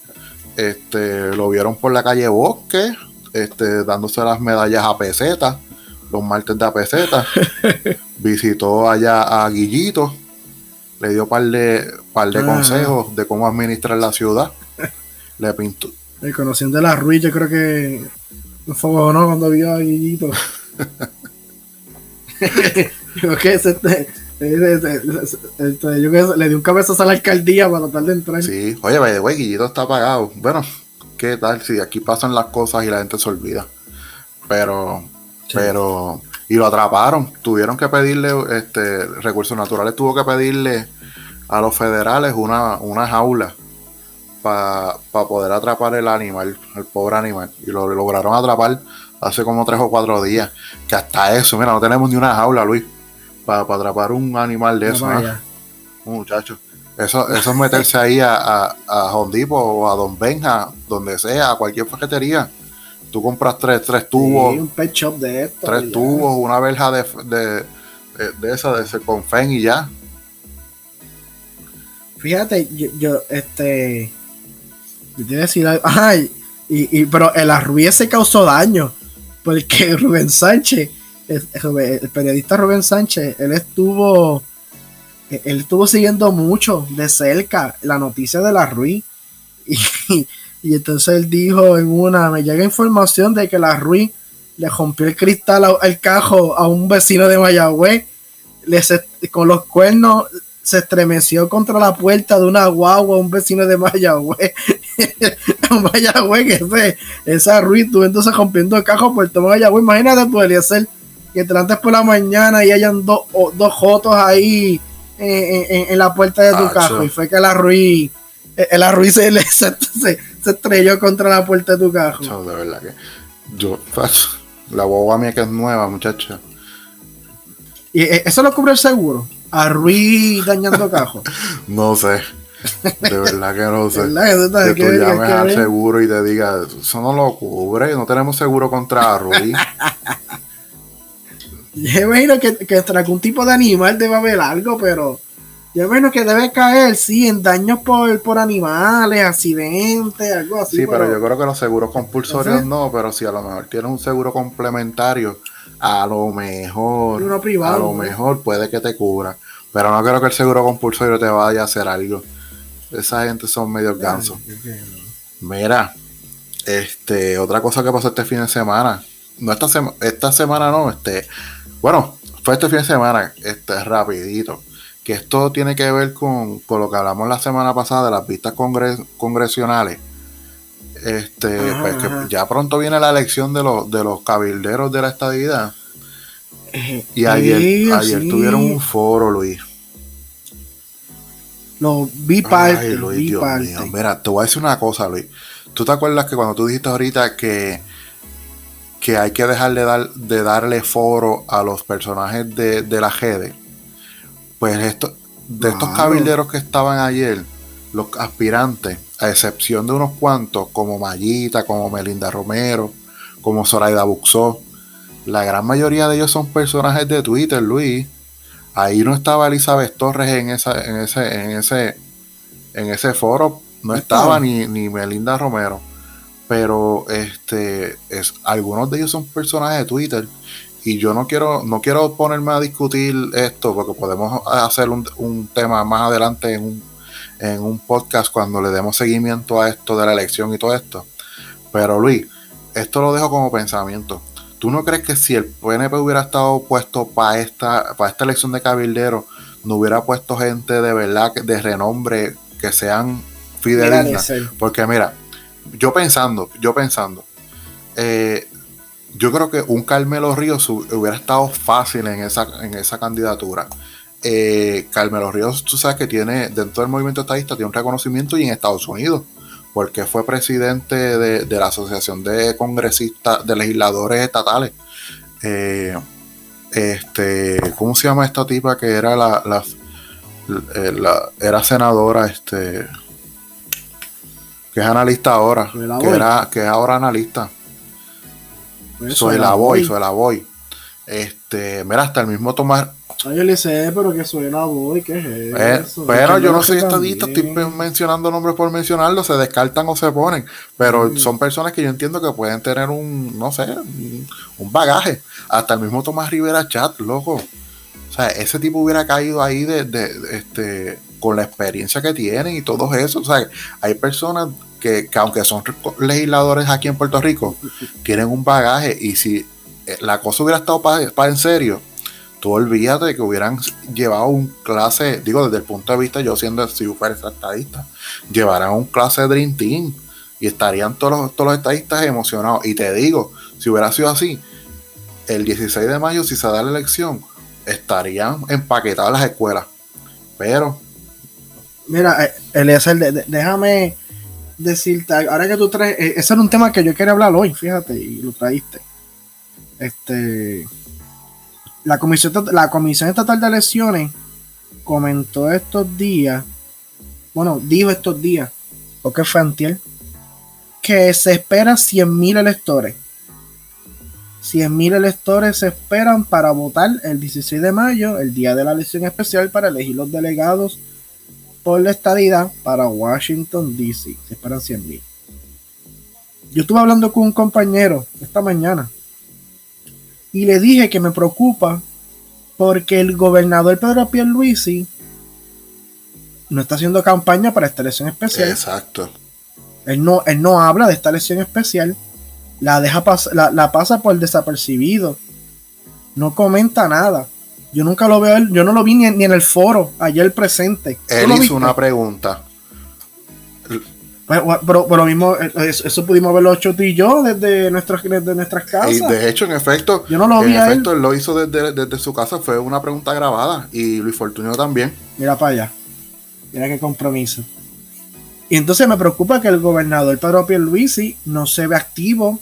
Speaker 1: Este, lo vieron por la calle Bosque, este, dándose las medallas a peseta, los martes de a peseta. Visitó allá a Guillito, le dio un par de, par de ah. consejos de cómo administrar la ciudad. le pintó.
Speaker 2: El conociendo la Ruiz, yo creo que fue no cuando vio a Guillito. yo que este, yo que le dio un cabezazo a la alcaldía para tratar de entrar.
Speaker 1: Sí, oye, güey, Guillito está apagado. Bueno, ¿qué tal? Si aquí pasan las cosas y la gente se olvida. Pero, pero, y lo atraparon. Tuvieron que pedirle, este, Recursos Naturales tuvo que pedirle a los federales una, una jaula para poder atrapar el animal, el pobre animal. Y lo, lograron atrapar hace como tres o cuatro días. Que hasta eso, mira, no tenemos ni una jaula, Luis, para atrapar un animal de eso. Muchacho. Eso, eso es meterse ahí a, a, a o a Don Benja, donde sea, a cualquier paquetería. Tú compras tres, tres tubos.
Speaker 2: un pet shop de esto.
Speaker 1: Tres tubos, una verja de, de, de, esa, de ese confen y ya.
Speaker 2: Fíjate, yo, yo este. Yo te decir algo. Ay, y, y, pero el arruiz se causó daño. Porque Rubén Sánchez, el, periodista Rubén Sánchez, él estuvo él estuvo siguiendo mucho de cerca la noticia de la Ruiz. Y, entonces él dijo en una, me llega información de que la Ruiz le rompió el cristal al cajo a un vecino de Mayagüez, con los cuernos se estremeció contra la puerta de una guagua un vecino de Mayagüez. Mayagüez, ese, esa Ruiz tú entonces rompiendo el cajo por todo Mayagüez. Imagínate, podría ser que te antes por la mañana y hayan dos dos jotos ahí en, la puerta de tu ah, carro y fue que la Ruiz, el Ruiz se, se, estrelló contra la puerta de tu carro.
Speaker 1: de verdad que yo, la guagua mía que es nueva, muchacha.
Speaker 2: ¿Y eh, eso lo cubre el seguro? ¿A Ruiz dañando cajo?
Speaker 1: no sé. De verdad que no sé. que, tú llames al seguro y te diga, eso no lo cubre, no tenemos seguro contra Ruiz.
Speaker 2: Yo imagino que, que tras algún tipo de animal debe haber algo, pero yo imagino que debe caer, sí, en daños por, por animales, accidentes, algo así.
Speaker 1: Sí, pero, yo creo que los seguros compulsorios no, pero si a lo mejor tienes un seguro complementario, a lo mejor,
Speaker 2: Uno privado,
Speaker 1: a lo mejor puede que te cubra. Pero no creo que el seguro compulsorio te vaya a hacer algo. Esa gente son medio gansos. Mira, este, otra cosa que pasó este fin de semana. No esta, esta semana no, este, bueno, fue este fin de semana, este, rapidito, que esto tiene que ver con, lo que hablamos la semana pasada de las vistas congresionales. Este, pues que ya pronto viene la elección de los, de los cabilderos de la estadidad. Y ayer, ayer tuvieron un foro, Luis.
Speaker 2: No, vi parte. Mío.
Speaker 1: Mira, te voy a decir una cosa, Luis. ¿Tú te acuerdas que cuando tú dijiste ahorita que que hay que dejar de, dar, de darle foro a los personajes de, la GEDE. Pues esto, de estos cabilderos que estaban ayer, los aspirantes, a excepción de unos cuantos, como Mayita, como Melinda Romero, como Zoraida Buxó, la gran mayoría de ellos son personajes de Twitter, Luis. Ahí no estaba Elizabeth Torres en, esa, en, ese, en, ese, en ese foro, no estaba ni, ni Melinda Romero pero este es algunos de ellos son personajes de Twitter y yo no quiero no quiero ponerme a discutir esto porque podemos hacer un, tema más adelante en un, en un podcast cuando le demos seguimiento a esto de la elección y todo esto. Pero Luis esto lo dejo como pensamiento. ¿tú no crees que si el PNP hubiera estado puesto para esta para esta elección de cabildero no hubiera puesto gente de verdad de renombre que sean fidelignas porque mira yo pensando, yo pensando, eh, yo creo que un Carmelo Ríos hubiera estado fácil en esa, en esa candidatura. Eh, Carmelo Ríos, tú sabes que tiene, dentro del movimiento estadista, tiene un reconocimiento y en Estados Unidos, porque fue presidente de, la Asociación de Congresistas, de Legisladores Estatales. Eh, este, ¿cómo se llama esta tipa que era la, la, la era senadora, este, que es analista ahora, que, era, que es ahora analista. Pues soy la voy, soy la voy. Este, mira, hasta el mismo Tomás.
Speaker 2: Ay, yo le sé, pero que suena voy, ¿qué es
Speaker 1: eh, eso? pero yo no soy estadista, estoy mencionando nombres por mencionarlo, se descartan o se ponen. Pero son personas que yo entiendo que pueden tener un, no sé, un bagaje. Hasta el mismo Tomás Rivera Chat, loco. O sea, ese tipo hubiera caído ahí de, de, este, con la experiencia que tienen y todo eso. O sea, hay personas que, que aunque son legisladores aquí en Puerto Rico, tienen un bagaje y si eh, la cosa hubiera estado para en serio, tú olvídate que hubieran llevado un clase, digo desde el punto de vista, yo siendo si fuera estadista, llevarán un clase de Dream Team y estarían todos los, todos los estadistas emocionados. Y te digo, si hubiera sido así, el 16 de mayo, si se da la elección, estarían empaquetadas las escuelas. Pero.
Speaker 2: Mira, eh, Eliezer, déjame decirte, ahora que tú traes, eh, ese era un tema que yo quería hablar hoy, fíjate, y lo traíste. Este, la Comisión, la Comisión Estatal de Elecciones comentó estos días, bueno, dijo estos días, porque fue antier, que se espera 100.000 electores. 100.000 electores se esperan para votar el 16 de mayo, el día de la elección especial, para elegir los delegados por la estadidad para Washington, D.C. Se esperan 100.000. Yo estuve hablando con un compañero esta mañana y le dije que me preocupa porque el gobernador Pedro Pierluisi no está haciendo campaña para esta elección especial.
Speaker 1: Exacto.
Speaker 2: Él no, él no habla de esta elección especial. La, deja la, la pasa por desapercibido. No comenta nada. Yo nunca lo veo, yo no lo vi ni, en el foro, ayer presente.
Speaker 1: Él hizo una pregunta.
Speaker 2: Pero, pero, mismo, eh, eso, pudimos verlo hecho tú y yo desde nuestras, desde nuestras casas. Y
Speaker 1: de hecho, en efecto,
Speaker 2: yo no lo vi
Speaker 1: en efecto, él. lo hizo desde, su casa, fue una pregunta grabada. Y Luis Fortunio también.
Speaker 2: Mira para allá. Mira qué compromiso. Y entonces me preocupa que el gobernador Pedro Pierluisi no se ve activo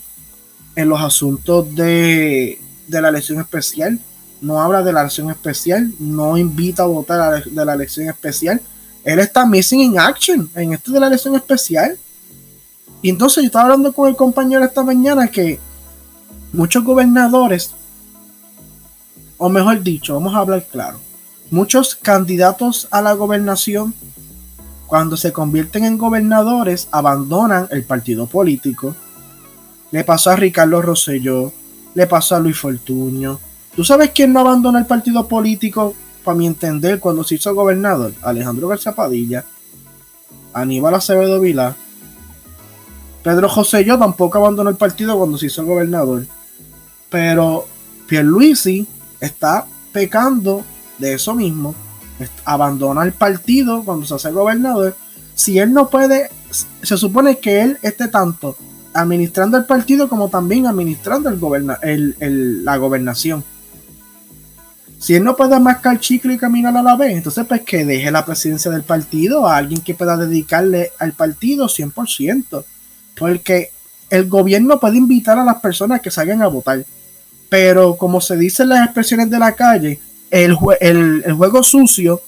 Speaker 2: en los asuntos de, de la elección especial. No habla de la elección especial, no invita a votar de la elección especial él está missing in action en esto de la elección especial. Y entonces yo estaba hablando con el compañero esta mañana que muchos gobernadores, o mejor dicho, vamos a hablar claro, muchos candidatos a la gobernación, cuando se convierten en gobernadores, abandonan el partido político. Le pasó a Ricardo Rosselló, le pasó a Luis Fortuño. ¿Tú sabes quién no abandona el partido político para mi entender, cuando se hizo gobernador, Alejandro García Padilla, Aníbal Acevedo Vilá, Pedro José yo tampoco abandonó el partido cuando se hizo gobernador. Pero Pierluisi está pecando de eso mismo. Abandona el partido cuando se hace gobernador. Si él no puede, se supone que él esté tanto administrando el partido como también administrando el la gobernación. Si él no puede mascar chicle y caminar a la vez, entonces pues que deje la presidencia del partido a alguien que pueda dedicarle al partido 100%. Porque el gobierno puede invitar a las personas que salgan a votar. Pero como se dice en las expresiones de la calle, el, el, juego sucio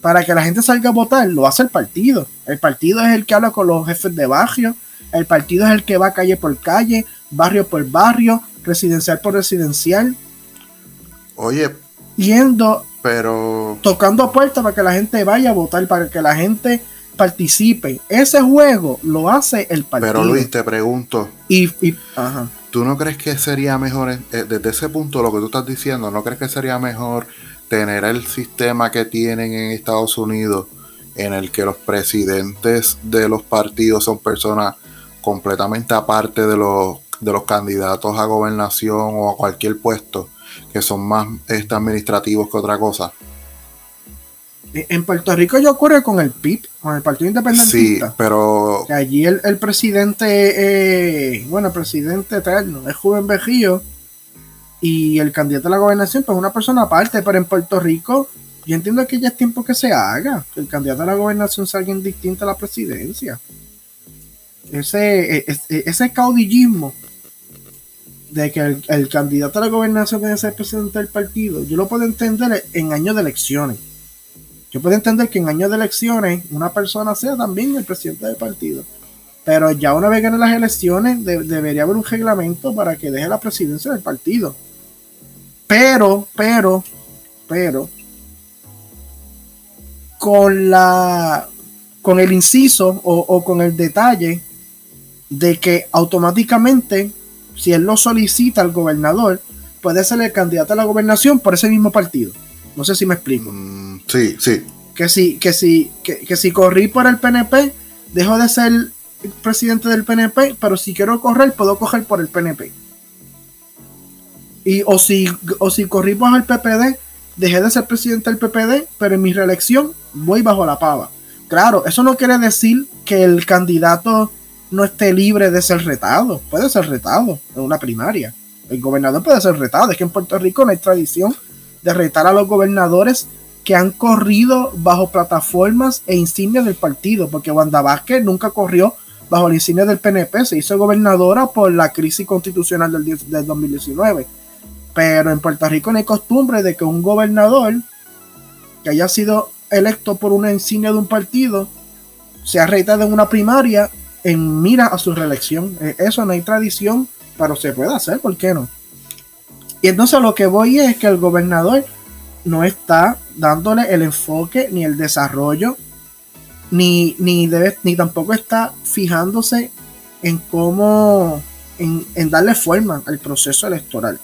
Speaker 2: para que la gente salga a votar lo hace el partido. El partido es el que habla con los jefes de barrio. El partido es el que va calle por calle, barrio por barrio, residencial por residencial
Speaker 1: Oye.
Speaker 2: Yendo.
Speaker 1: Pero.
Speaker 2: Tocando a puerta para que la gente vaya a votar, para que la gente participe. Ese juego lo hace el partido.
Speaker 1: Pero Luis, te pregunto.
Speaker 2: Y,
Speaker 1: ¿Tú no crees que sería mejor, eh, desde ese punto, lo que tú estás diciendo, ¿no crees que sería mejor tener el sistema que tienen en Estados Unidos, en el que los presidentes de los partidos son personas completamente aparte de los, de los candidatos a gobernación o a cualquier puesto? Que son más este, administrativos que otra cosa.
Speaker 2: En Puerto Rico ya ocurre con el PIB, con el Partido Independentista.
Speaker 1: Sí, pero...
Speaker 2: allí el, presidente, eh, bueno, el presidente eterno es Juven Bejío y el candidato a la gobernación pues una persona aparte, pero en Puerto Rico yo entiendo que ya es tiempo que se haga, que el candidato a la gobernación sea alguien distinto a la presidencia. Ese, e, e, ese caudillismo de que el, candidato a la gobernación debe ser presidente del partido, yo lo puedo entender en años de elecciones. Yo puedo entender que en años de elecciones una persona sea también el presidente del partido. Pero ya una vez ganen las elecciones, debería haber un reglamento para que deje la presidencia del partido. Pero, pero, pero, con la con el inciso o, con el detalle de que automáticamente, si él lo solicita al gobernador, puede ser el candidato a la gobernación por ese mismo partido. No sé si me explico.
Speaker 1: Mm, sí, sí.
Speaker 2: Que si, que si, que, si corrí por el PNP, dejo de ser presidente del PNP, pero si quiero correr, puedo coger por el PNP. Y, o, si, o si corrí bajo el PPD, dejé de ser presidente del PPD, pero en mi reelección voy bajo la pava. Claro, eso no quiere decir que el candidato no esté libre de ser retado. Puede ser retado en una primaria. El gobernador puede ser retado. Es que en Puerto Rico no hay tradición de retar a los gobernadores que han corrido bajo plataformas e insignias del partido, porque Wanda Vázquez nunca corrió bajo la insignia del PNP, se hizo gobernadora por la crisis constitucional del, del 2019. Pero en Puerto Rico no hay costumbre de que un gobernador que haya sido electo por una insignia de un partido sea retado en una primaria en mira a su reelección. Eh, eso no hay tradición, pero se puede hacer, ¿por qué no? Y entonces lo que voy es que el gobernador no está dándole el enfoque ni el desarrollo, ni, ni, debe, ni tampoco está fijándose en cómo, en, en darle forma al proceso electoral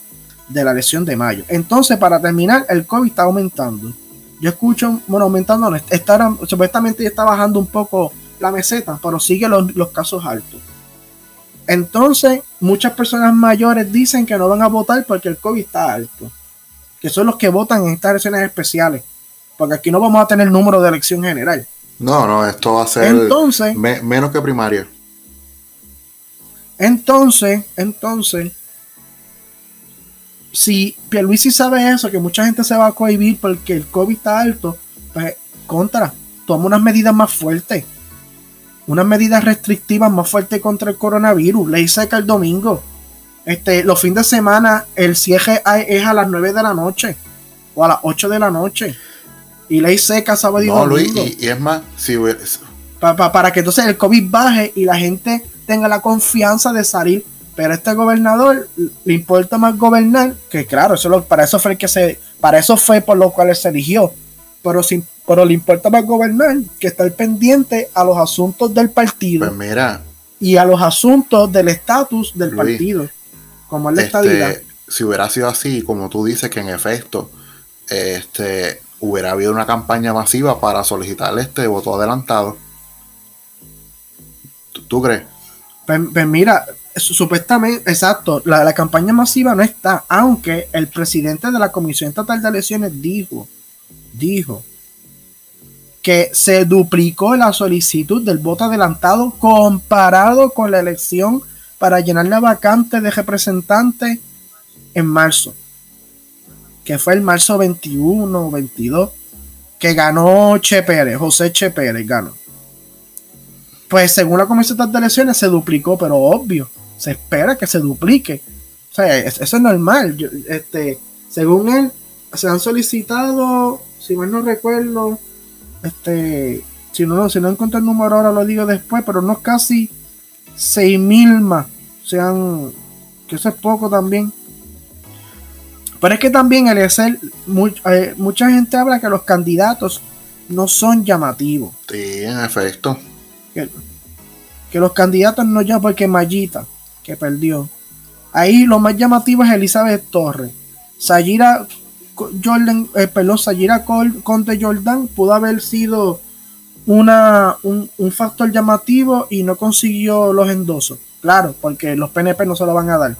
Speaker 2: de la elección de mayo. Entonces, para terminar, el COVID está aumentando. Yo escucho, bueno, aumentando, está, supuestamente está bajando un poco la meseta, pero sigue los, los casos altos. Entonces, muchas personas mayores dicen que no van a votar porque el COVID está alto. Que son los que votan en estas elecciones especiales. Porque aquí no vamos a tener número de elección general.
Speaker 1: No, no, esto va a ser
Speaker 2: entonces,
Speaker 1: menos que primaria.
Speaker 2: Entonces, entonces, si Pierluisi sabe eso, que mucha gente se va a cohibir porque el COVID está alto, pues contra, toma unas medidas más fuertes. Unas medidas restrictivas más fuertes contra el coronavirus. Ley seca el domingo. Este, los fines de semana el cierre es a las 9 de la noche o a las 8 de la noche. Y ley seca sábado y domingo.
Speaker 1: y, es más, si
Speaker 2: para que entonces el COVID baje y la gente tenga la confianza de salir pero a este gobernador le importa más gobernar, que claro, eso para eso fue que se, para eso fue por lo cual se eligió. Pero, sin, pero le importa más gobernar que estar pendiente a los asuntos del partido.
Speaker 1: Pues mira.
Speaker 2: Y a los asuntos del estatus del partido. Como es la
Speaker 1: este, Si hubiera sido así, como tú dices, que en efecto, este hubiera habido una campaña masiva para solicitar este voto adelantado. ¿Tú, crees?
Speaker 2: pues, pues mira, supuestamente, exacto, la, campaña masiva no está, aunque el presidente de la Comisión Estatal de Elecciones dijo, dijo que se duplicó la solicitud del voto adelantado comparado con la elección para llenar la vacante de representante en marzo, que fue el marzo 21 o 22, que ganó Che Pérez, José Che Pérez ganó. Pues según la Comisión de Elecciones se duplicó, pero obvio, se espera que se duplique. O sea, eso es normal. este, según él, se han solicitado, si mal no recuerdo, este, si no, si no encuentro el número ahora lo digo después, pero no casi 6.000 más. O sea, que eso es poco también. Pero es que también el ser, eh, mucha gente habla que los candidatos no son llamativos.
Speaker 1: Sí, en efecto.
Speaker 2: Que, que los candidatos no ya porque Mallita que perdió. Ahí lo más llamativo es Elizabeth Torres. Sayira Jordan, eh, perdón, Sayira Conte Jordan pudo haber sido una, un, factor llamativo y no consiguió los endosos. Claro, porque los PNP no se lo van a dar.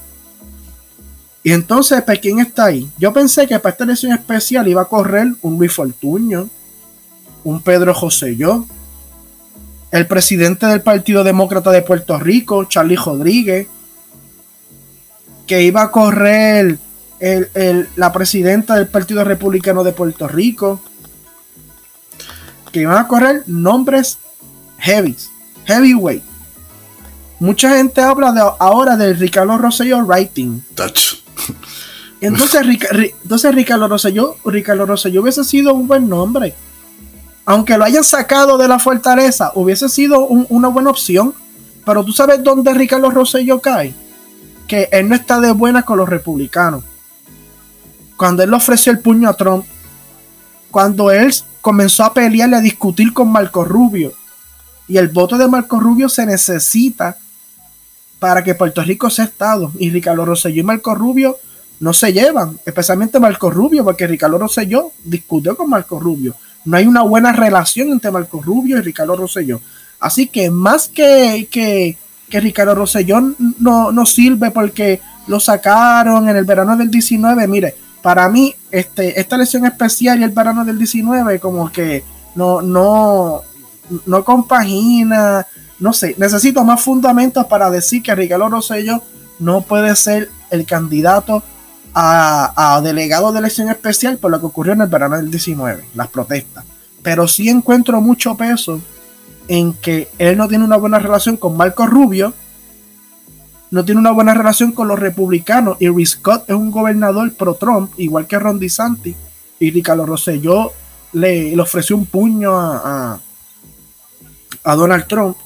Speaker 2: Y entonces, ¿para quién está ahí? Yo pensé que para esta elección especial iba a correr un Luis Fortuño, un Pedro José Yo, el presidente del Partido Demócrata de Puerto Rico, Charlie Rodríguez, que iba a correr la presidenta del Partido Republicano de Puerto Rico, que iban a correr nombres heavy, heavyweight. Mucha gente habla de, ahora del Ricardo Rosselló writing. Entonces, entonces Ricardo Rosselló, Ricardo Rosselló hubiese sido un buen nombre. Aunque lo hayan sacado de la fortaleza, hubiese sido una buena opción. Pero tú sabes dónde Ricardo Rosselló cae que él no está de buena con los republicanos. Cuando él ofreció el puño a Trump, cuando él comenzó a pelear y a discutir con Marco Rubio, y el voto de Marco Rubio se necesita para que Puerto Rico sea Estado, y Ricardo Rosselló y Marco Rubio no se llevan, especialmente Marco Rubio, porque Ricardo Rosselló discutió con Marco Rubio. No hay una buena relación entre Marco Rubio y Ricardo Rosselló. Así que más que, que, que Ricardo Rosselló no, no sirve porque lo sacaron en el verano del 19, mire, para mí este, esta elección especial y el verano del 19 como que no, no, no compagina, no sé, necesito más fundamentos para decir que Ricardo Rosselló no puede ser el candidato a, delegado de elección especial por lo que ocurrió en el verano del 19, las protestas. Pero sí encuentro mucho peso en que él no tiene una buena relación con Marco Rubio, no tiene una buena relación con los republicanos, y Rick Scott es un gobernador pro-Trump, igual que Ron DeSantis, y Ricardo Rosselló le, le ofreció un puño a, a, Donald Trump,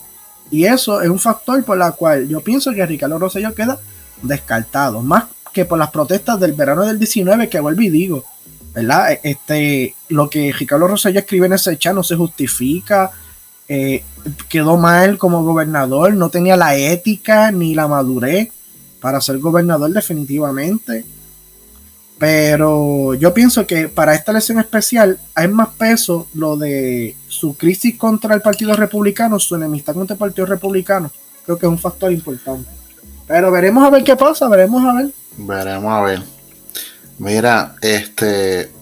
Speaker 2: y eso es un factor por el cual yo pienso que Ricardo Rosselló queda descartado, más que por las protestas del verano del 19, que vuelvo y digo, ¿verdad? E, este, lo que Ricardo Rosselló escribe en ese chat no se justifica, eh, quedó mal como gobernador, no tenía la ética ni la madurez para ser gobernador definitivamente. Pero yo pienso que para esta elección especial hay más peso lo de su crisis contra el Partido Republicano, su enemistad contra el Partido Republicano. Creo que es un factor importante. Pero veremos a ver qué pasa, veremos a ver.
Speaker 1: Veremos a ver. Mira, este.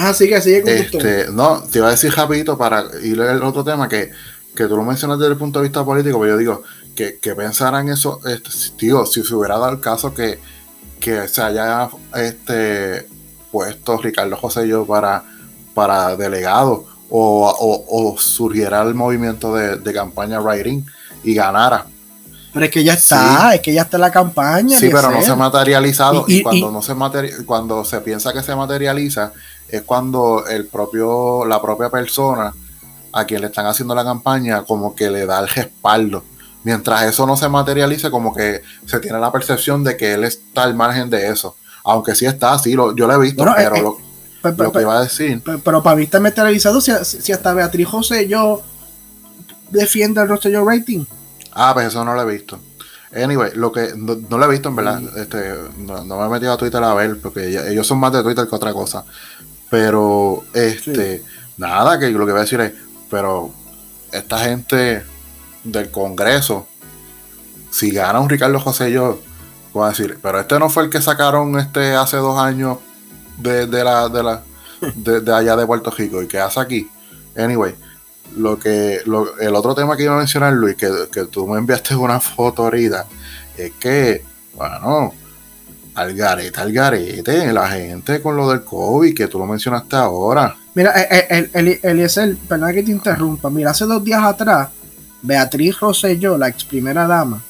Speaker 2: Ah, sigue, sigue con
Speaker 1: este, No, te iba a decir rapidito para ir al otro tema que, que tú lo mencionas desde el punto de vista político, pero yo digo que, que pensaran eso, este, digo, si se hubiera dado el caso que, que se haya este, puesto Ricardo José yo para, para delegado o, o, surgiera el movimiento de, de campaña Writing y ganara
Speaker 2: pero es que ya está, es que ya está la campaña.
Speaker 1: Sí, pero no se ha materializado. Y, cuando no se cuando se piensa que se materializa, es cuando el propio, la propia persona a quien le están haciendo la campaña, como que le da el respaldo. Mientras eso no se materialice, como que se tiene la percepción de que él está al margen de eso. Aunque sí está, así, lo, yo lo he visto, pero eh, lo, lo que iba a decir.
Speaker 2: Pero, para mí está materializado si, si, hasta Beatriz José yo defiende el Rosselló rating.
Speaker 1: Ah, pues eso no lo he visto. Anyway, lo que no, lo he visto en verdad, este, no, me he metido a Twitter a ver, porque ellos son más de Twitter que otra cosa. Pero, este, nada, que lo que voy a decir es, pero esta gente del Congreso, si gana un Ricardo José, yo voy a decir, pero este no fue el que sacaron este hace dos años de, la, de la, de allá de Puerto Rico y que hace aquí. Anyway, lo que el otro tema que iba a mencionar Luis que, tú me enviaste una foto ahorita es que bueno al garete al la gente con lo del COVID que tú lo mencionaste ahora.
Speaker 2: Mira el, el, Eliezer perdón que te interrumpa. Mira hace dos días atrás Beatriz Rosselló la ex primera dama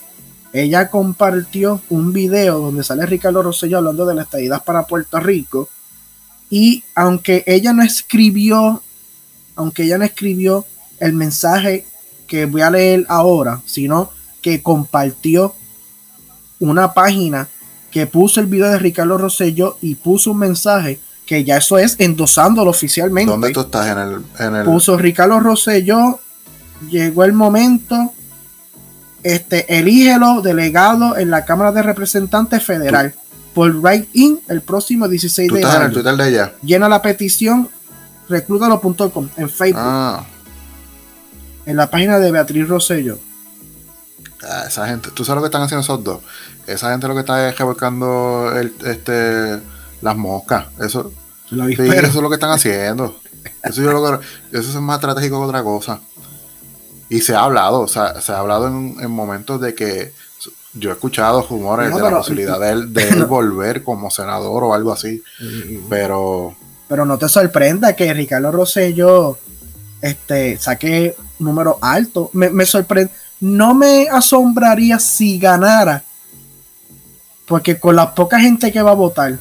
Speaker 2: ella compartió un video donde sale Ricardo Rosselló hablando de la estadidad para Puerto Rico. Y aunque ella no escribió aunque ella no escribió el mensaje que voy a leer ahora, sino que compartió una página que puso el video de Ricardo Rosello y puso un mensaje que ya eso es endosándolo oficialmente.
Speaker 1: ¿Dónde tú estás? En el,
Speaker 2: Puso Ricardo Rosselló, llegó el momento, este, elígelo delegado en la Cámara de Representantes Federal por Right In el próximo 16 de
Speaker 1: estás en el Twitter de ella?
Speaker 2: Llena la petición reclútalo.com en Facebook. Ah. En la página de Beatriz Rosello.
Speaker 1: Ah, esa gente, tú sabes lo que están haciendo esos dos. Esa gente lo que está es revolcando el, este, las moscas. Eso, eso es lo que están haciendo. Eso, yo lo eso es más estratégico que otra cosa. Y se ha hablado, o sea, se ha hablado en, momentos de que yo he escuchado rumores de la posibilidad de él, volver como senador o algo así. Pero
Speaker 2: pero no te sorprenda que Ricardo Rosello este, saque número alto. Me, me sorprende. No me asombraría si ganara. Porque con la poca gente que va a votar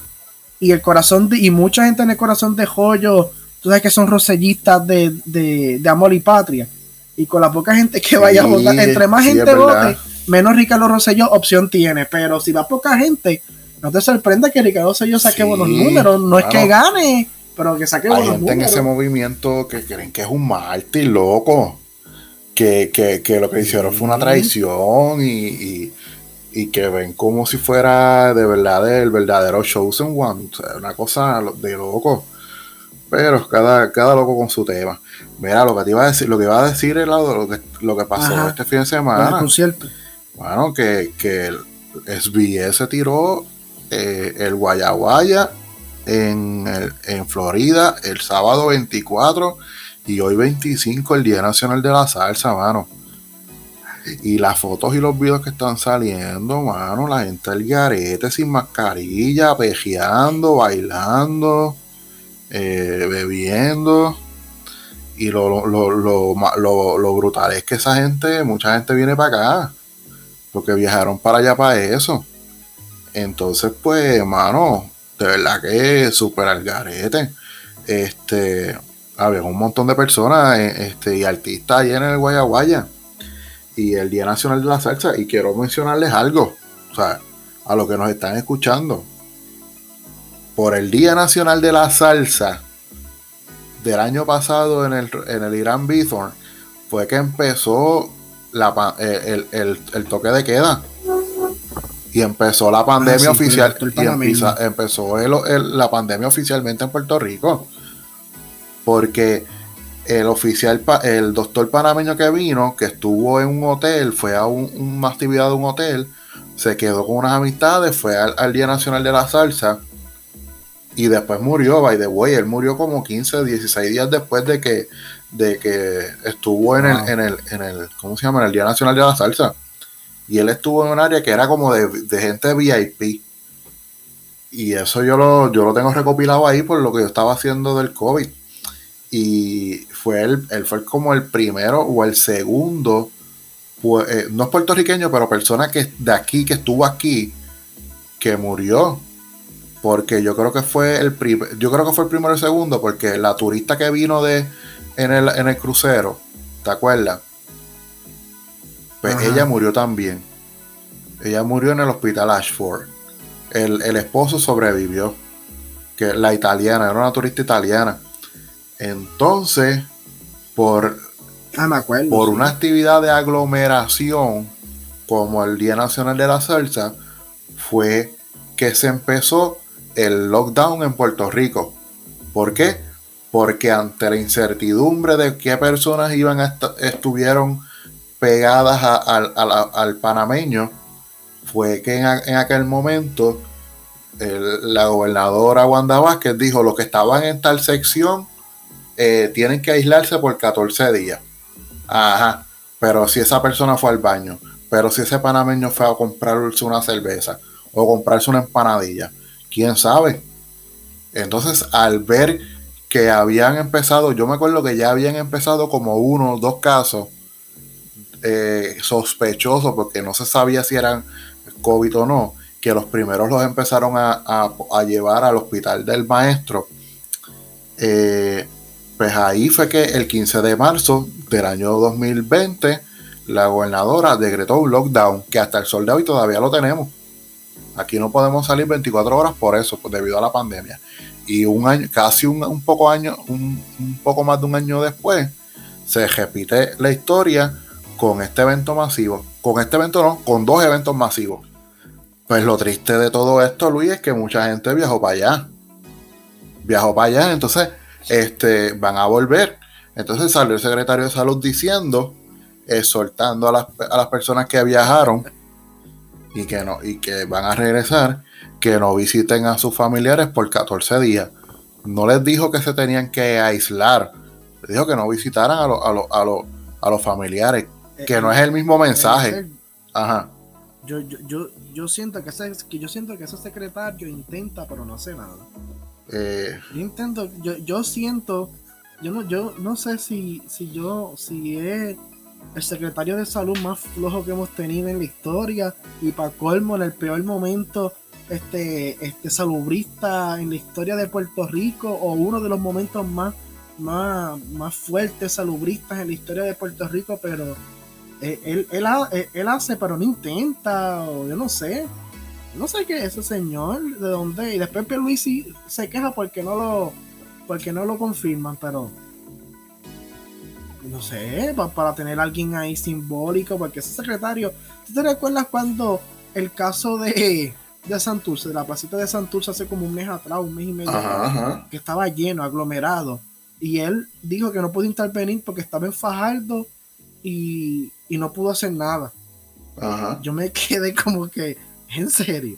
Speaker 2: y el corazón de, y mucha gente en el corazón de Joyo, tú sabes que son rosellistas de, amor y patria. Y con la poca gente que vaya a votar, entre más gente vote, menos Ricardo Rosello opción tiene. Pero si va poca gente, no te sorprenda que Ricardo Sello saque buenos números. No es que gane, pero que saque buenos
Speaker 1: números. Hay gente en ese movimiento que creen que es un mártir, loco. Que, lo que hicieron fue una traición y, que ven como si fuera de verdad el verdadero Chosen One. una cosa de loco. Pero cada, cada loco con su tema. Mira, lo que te iba a decir, lo que iba a decir es lo, que, lo que pasó este fin de semana. Bueno, que, que el SBS tiró eh, el Guayaguaya en, en Florida el sábado 24 y hoy 25 el Día Nacional de la Salsa, mano. Y las fotos y los videos que están saliendo, mano, la gente del garete sin mascarilla, pejeando, bailando, eh, bebiendo. Y lo, lo, lo, lo, brutal es que esa gente, mucha gente viene para acá, porque viajaron para allá para eso. Entonces, pues, mano, de verdad que súper al garete. Este, había un montón de personas eh, este, y artistas ahí en el Guayaguaya. Y el Día Nacional de la Salsa. Y quiero mencionarles algo. O sea, a los que nos están escuchando. Por el Día Nacional de la Salsa del año pasado en el, en el Irán Bithorn fue que empezó la, eh, el toque de queda y empezó la pandemia ah, oficial y empezó la pandemia oficialmente en Puerto Rico porque el oficial el doctor panameño que vino que estuvo en un hotel fue a una actividad de un hotel se quedó con unas amistades fue al, día nacional de la salsa y después murió by the way él murió como 15 16 días después de que de que estuvo en el en el en el cómo se llama en el día nacional de la salsa y él estuvo en un área que era como de, de gente VIP. Y eso yo lo, yo lo tengo recopilado ahí por lo que yo estaba haciendo del COVID. Y fue él, él fue como el primero o el segundo, pues, eh, no es puertorriqueño, pero persona que de aquí, que estuvo aquí, que murió. Porque yo creo que fue el yo creo que fue el primero y el segundo, porque la turista que vino de en el, en el crucero, ¿te acuerdas? Pues ella murió también. Ella murió en el hospital Ashford. El, esposo sobrevivió. Que la italiana, era una turista italiana. Entonces, por,
Speaker 2: ah,
Speaker 1: por una actividad de aglomeración, como el Día Nacional de la Salsa, fue que se empezó el lockdown en Puerto Rico. ¿Por qué? Porque ante la incertidumbre de qué personas iban a estuvieron pegadas al panameño fue que en, aquel momento la gobernadora Wanda Vázquez dijo los que estaban en tal sección eh, tienen que aislarse por 14 días. Ajá, pero si esa persona fue al baño, pero si ese panameño fue a comprarse una cerveza o comprarse una empanadilla, quién sabe. Entonces, al ver que habían empezado, yo me acuerdo que ya habían empezado como uno o dos casos eh, sospechosos porque no se sabía si eran COVID o no, que los primeros los empezaron a, llevar al hospital del maestro. Eh, pues ahí fue que el 15 de marzo del año 2020 la gobernadora decretó un lockdown que hasta el sol de hoy todavía lo tenemos. Aquí no podemos salir 24 horas por eso, pues debido a la pandemia. Y un año, casi un, poco año, un, poco más de un año después, se repite la historia con este evento masivo. Con este evento no, con dos eventos masivos. Pues lo triste de todo esto, Luis, es que mucha gente viajó para allá. Viajó para allá, entonces este, van a volver. Entonces salió el secretario de salud diciendo, exhortando a las, a las personas que viajaron y que, no, y que van a regresar, que no visiten a sus familiares por 14 días. No les dijo que se tenían que aislar, les dijo que no visitaran a, a, a los familiares que no es el mismo mensaje. Ajá.
Speaker 2: Yo, yo, yo, yo siento que ese, que yo siento que ese secretario intenta, pero no hace nada.
Speaker 1: Eh,
Speaker 2: yo intento, yo, yo siento, yo no, yo no sé si, si yo, si es el secretario de salud más flojo que hemos tenido en la historia y para colmo en el peor momento este, este salubrista en la historia de Puerto Rico o uno de los momentos más, más, más fuertes salubristas en la historia de Puerto Rico, pero eh, él, él, él, hace, pero no intenta, o yo no sé. No sé qué es ese señor, de dónde, y después Pierluisi se queja porque no lo, porque no lo confirman, pero no sé, para, tener a alguien ahí simbólico, porque ese secretario, ¿tú te recuerdas cuando el caso de, de Santurce, de la placita de Santurce hace como un mes atrás, un mes y medio, que estaba lleno, aglomerado, y él dijo que no pudo intervenir porque estaba en Fajardo y, y no pudo hacer nada. Yo me quedé como que, en serio.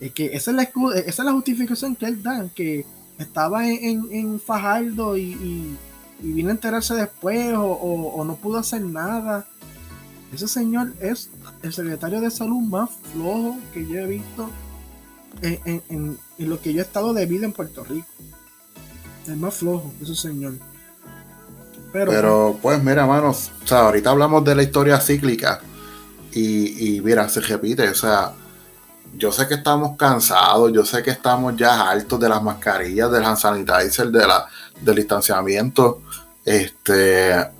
Speaker 2: Es que esa es la, esa es la justificación que él da, que estaba en, en, Fajardo y, y, vino a enterarse después o, no pudo hacer nada. Ese señor es el secretario de salud más flojo que yo he visto en, lo que yo he estado de vida en Puerto Rico. El más flojo, ese señor.
Speaker 1: Pero, pues mira, manos, o sea, ahorita hablamos de la historia cíclica y, y mira, se repite, o sea, yo sé que estamos cansados, yo sé que estamos ya hartos de las mascarillas, del hand sanitizer, de la, del distanciamiento, este,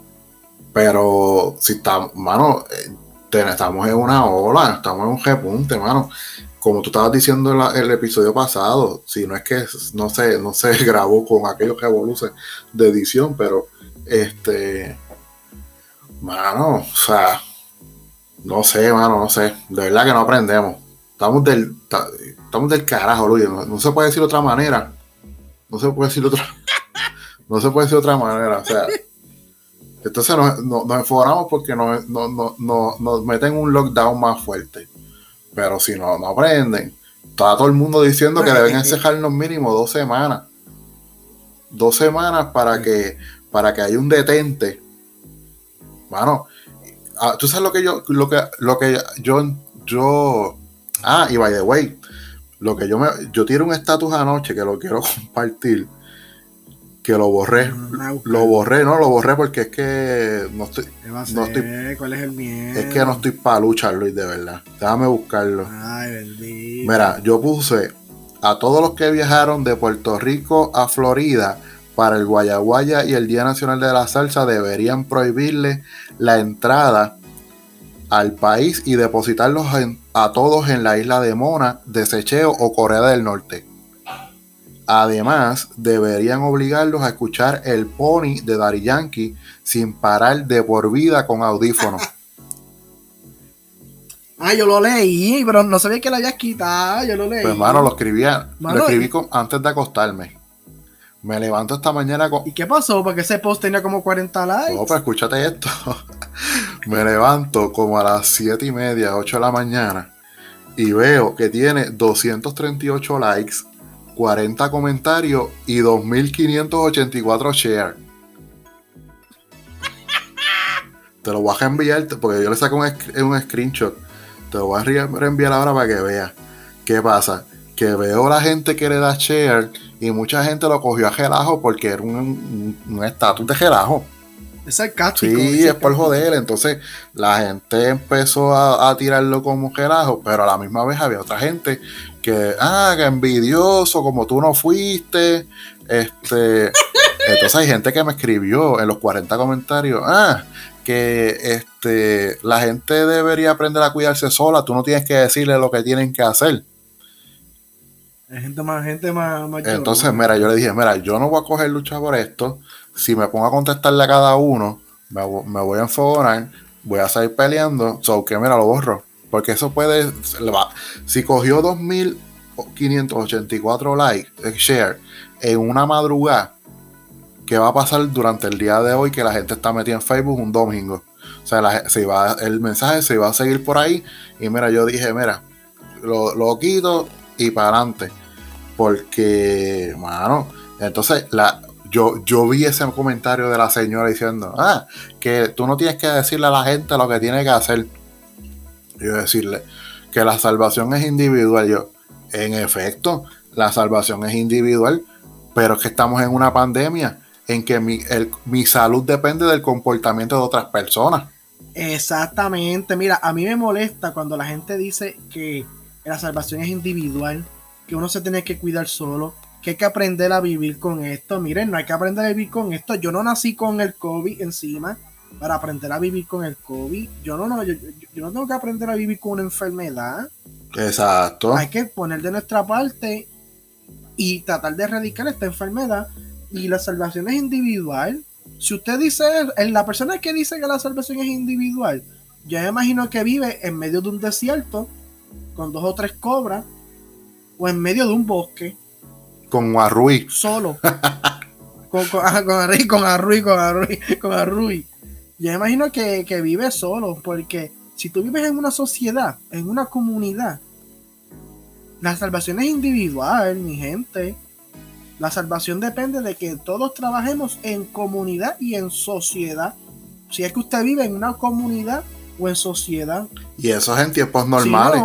Speaker 1: pero si estamos, mano, eh, estamos en una ola, estamos en un repunte, mano. Como tú estabas diciendo en el episodio pasado, si no es que no se, no se grabó con aquellos revoluciones de edición, pero este, mano, o sea, no sé, mano, no sé. De verdad que no aprendemos. Estamos del, estamos del carajo, Luis. No, se puede decir de otra manera. No se puede decir de otra No se puede decir de otra manera. O sea. Entonces nos, nos, porque nos, nos, meten un lockdown más fuerte. Pero si no, no aprenden. Está todo el mundo diciendo que deben encerrarnos mínimo dos semanas. Dos semanas para que, para que haya un detente. Bueno, Ah, tú sabes lo que yo, lo que, lo que yo, yo, ah, y by the way, lo que yo me, yo tiro un estatus anoche que lo quiero compartir, que lo borré, lo borré, no, lo borré porque es que no estoy,
Speaker 2: no estoy, ¿cuál es el miedo?
Speaker 1: Es que no estoy para luchar, Luis, de verdad. Déjame buscarlo.
Speaker 2: Ay, bendito.
Speaker 1: Mira, yo puse a todos los que viajaron de Puerto Rico a Florida para el Guayaguaya y el Día Nacional de la Salsa deberían prohibirle la entrada al país y depositarlos a todos en la isla de Mona, Desecheo o Corea del Norte. Además, deberían obligarlos a escuchar el pony de Dari Yankee sin parar de por vida con audífonos.
Speaker 2: Ah, yo lo leí, pero no sabía que lo habías quitado. Yo lo leí.
Speaker 1: Pues, hermano, lo escribía, lo escribí antes de acostarme. Me levanto esta mañana con...
Speaker 2: ¿Y qué pasó? Porque ese post tenía como 40 likes.
Speaker 1: No, pero escúchate esto. me levanto como a las 7 y media, 8 de la mañana y veo que tiene 238 likes, 40 comentarios y 2584 shares. Te lo voy a reenviar porque yo le saco un, un screenshot. Te lo voy a reenviar ahora para que veas. ¿Qué pasa? Que veo la gente que le da share y mucha gente lo cogió a gelajo porque era un estatus de gelajo.
Speaker 2: Es sarcástico.
Speaker 1: Sí, es por joder. Entonces la gente empezó a, tirarlo como gelajo, pero a la misma vez había otra gente que, ah, que envidioso, como tú no fuiste. Este, entonces hay gente que me escribió en los 40 comentarios, ah, que este, la gente debería aprender a cuidarse sola, tú no tienes que decirle lo que tienen que hacer.
Speaker 2: Hay gente más, gente más,
Speaker 1: Entonces, mira, yo le dije, mira, yo no voy a coger lucha por esto. Si me pongo a contestarle a cada uno, me, voy a enfogonar, voy a salir peleando. So que mira, lo borro. Porque eso puede. Si cogió 2584 likes, eh, share, en una madrugada, ¿qué va a pasar durante el día de hoy que la gente está metida en Facebook un domingo? O sea, el mensaje se va a seguir por ahí. Y mira, yo dije, mira, lo, lo quito y para adelante. Porque, mano, entonces la, yo, yo vi ese comentario de la señora diciendo, ah, que tú no tienes que decirle a la gente lo que tiene que hacer. Yo decirle que la salvación es individual. Yo, en efecto, la salvación es individual, pero es que estamos en una pandemia en que mi, mi salud depende del comportamiento de otras personas.
Speaker 2: Exactamente, mira, a mí me molesta cuando la gente dice que la salvación es individual que uno se tiene que cuidar solo, que hay que aprender a vivir con esto. Miren, no hay que aprender a vivir con esto. Yo no nací con el COVID encima para aprender a vivir con el COVID. Yo no, no, yo, no tengo que aprender a vivir con una enfermedad.
Speaker 1: Exacto.
Speaker 2: Hay que poner de nuestra parte y tratar de erradicar esta enfermedad. Y la salvación es individual. Si usted dice, la persona que dice que la salvación es individual, yo me imagino que vive en medio de un desierto con dos o tres cobras o en medio de un bosque.
Speaker 1: Con Arrui.
Speaker 2: Solo. con, con, con, Arrui, con Arrui, con Arrui, con Arrui. Yo me imagino que, que vive solo, porque si tú vives en una sociedad, en una comunidad, la salvación es individual, mi gente. La salvación depende de que todos trabajemos en comunidad y en sociedad. Si es que usted vive en una comunidad o en sociedad.
Speaker 1: Y eso es en tiempos normales.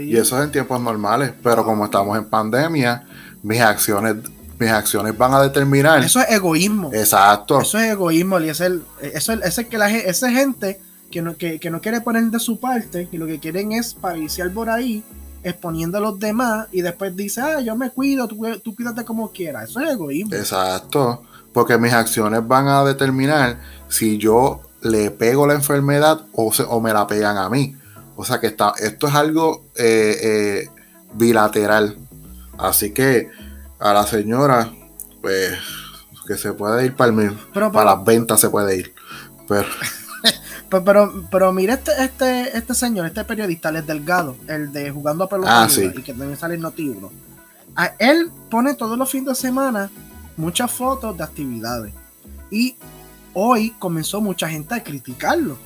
Speaker 1: y eso es en tiempos normales. Pero como estamos en pandemia, mis acciones, mis acciones van a determinar.
Speaker 2: Eso es egoísmo.
Speaker 1: Exacto.
Speaker 2: Eso es egoísmo. Y es el, eso es, que la esa gente que no, que, no quiere poner de su parte y lo que quieren es pariciar por ahí exponiendo a los demás y después dice, ah, yo me cuido, tú, tú cuídate como quieras. Eso es egoísmo.
Speaker 1: Exacto. Porque mis acciones van a determinar si yo le pego la enfermedad o, o me la pegan a mí. O sea que está, esto es algo eh, eh, bilateral. Así que a la señora, pues, que se puede ir para el para las ventas se puede ir. Pero.
Speaker 2: pero, pero, mire este, este, este señor, este periodista, el Delgado, el de jugando a pelota
Speaker 1: ah, y
Speaker 2: que también sale en Noti 1. él pone todos los fines de semana muchas fotos de actividades. Y hoy comenzó mucha gente a criticarlo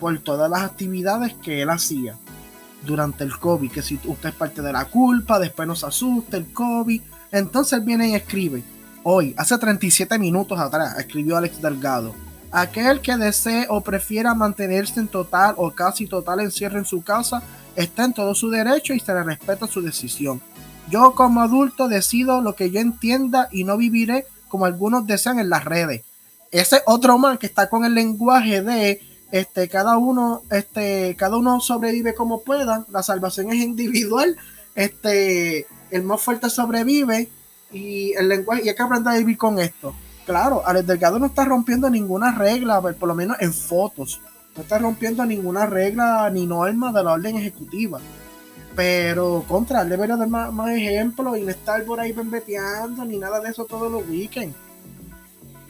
Speaker 2: por todas las actividades que él hacía durante el COVID, que si usted es parte de la culpa, después nos asusta el COVID, entonces viene y escribe, hoy, hace 37 minutos atrás, escribió Alex Delgado, aquel que desee o prefiera mantenerse en total o casi total encierro en su casa, está en todo su derecho y se le respeta su decisión. Yo como adulto decido lo que yo entienda y no viviré como algunos desean en las redes. Ese otro man que está con el lenguaje de este, cada uno, este, cada uno sobrevive como pueda, la salvación es individual, este, el más fuerte sobrevive y el lenguaje, y hay que aprender a vivir con esto. Claro, Alex Delgado no está rompiendo ninguna regla, por lo menos en fotos, no está rompiendo ninguna regla ni norma de la orden ejecutiva. Pero contra, él debería dar más, más ejemplos y no estar por ahí bembeteando ni nada de eso todos los weekends.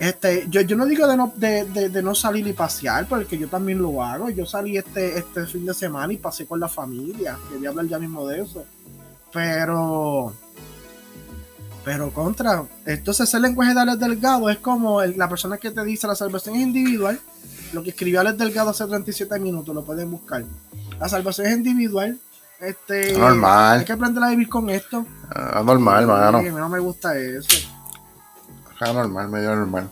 Speaker 2: Este, yo, yo no digo de no, de, no salir y pasear, porque yo también lo hago. Yo salí este, este fin de semana y pasé con la familia. Quería hablar ya mismo de eso. Pero. Pero contra. Entonces, el lenguaje de Alex Delgado es como la persona que te dice la salvación es individual. Lo que escribió Alex Delgado hace 37 minutos, lo pueden buscar. La salvación es individual. Este,
Speaker 1: normal.
Speaker 2: Hay que aprender a vivir con esto.
Speaker 1: Ah, normal, mano.
Speaker 2: no me gusta eso
Speaker 1: normal, medio normal.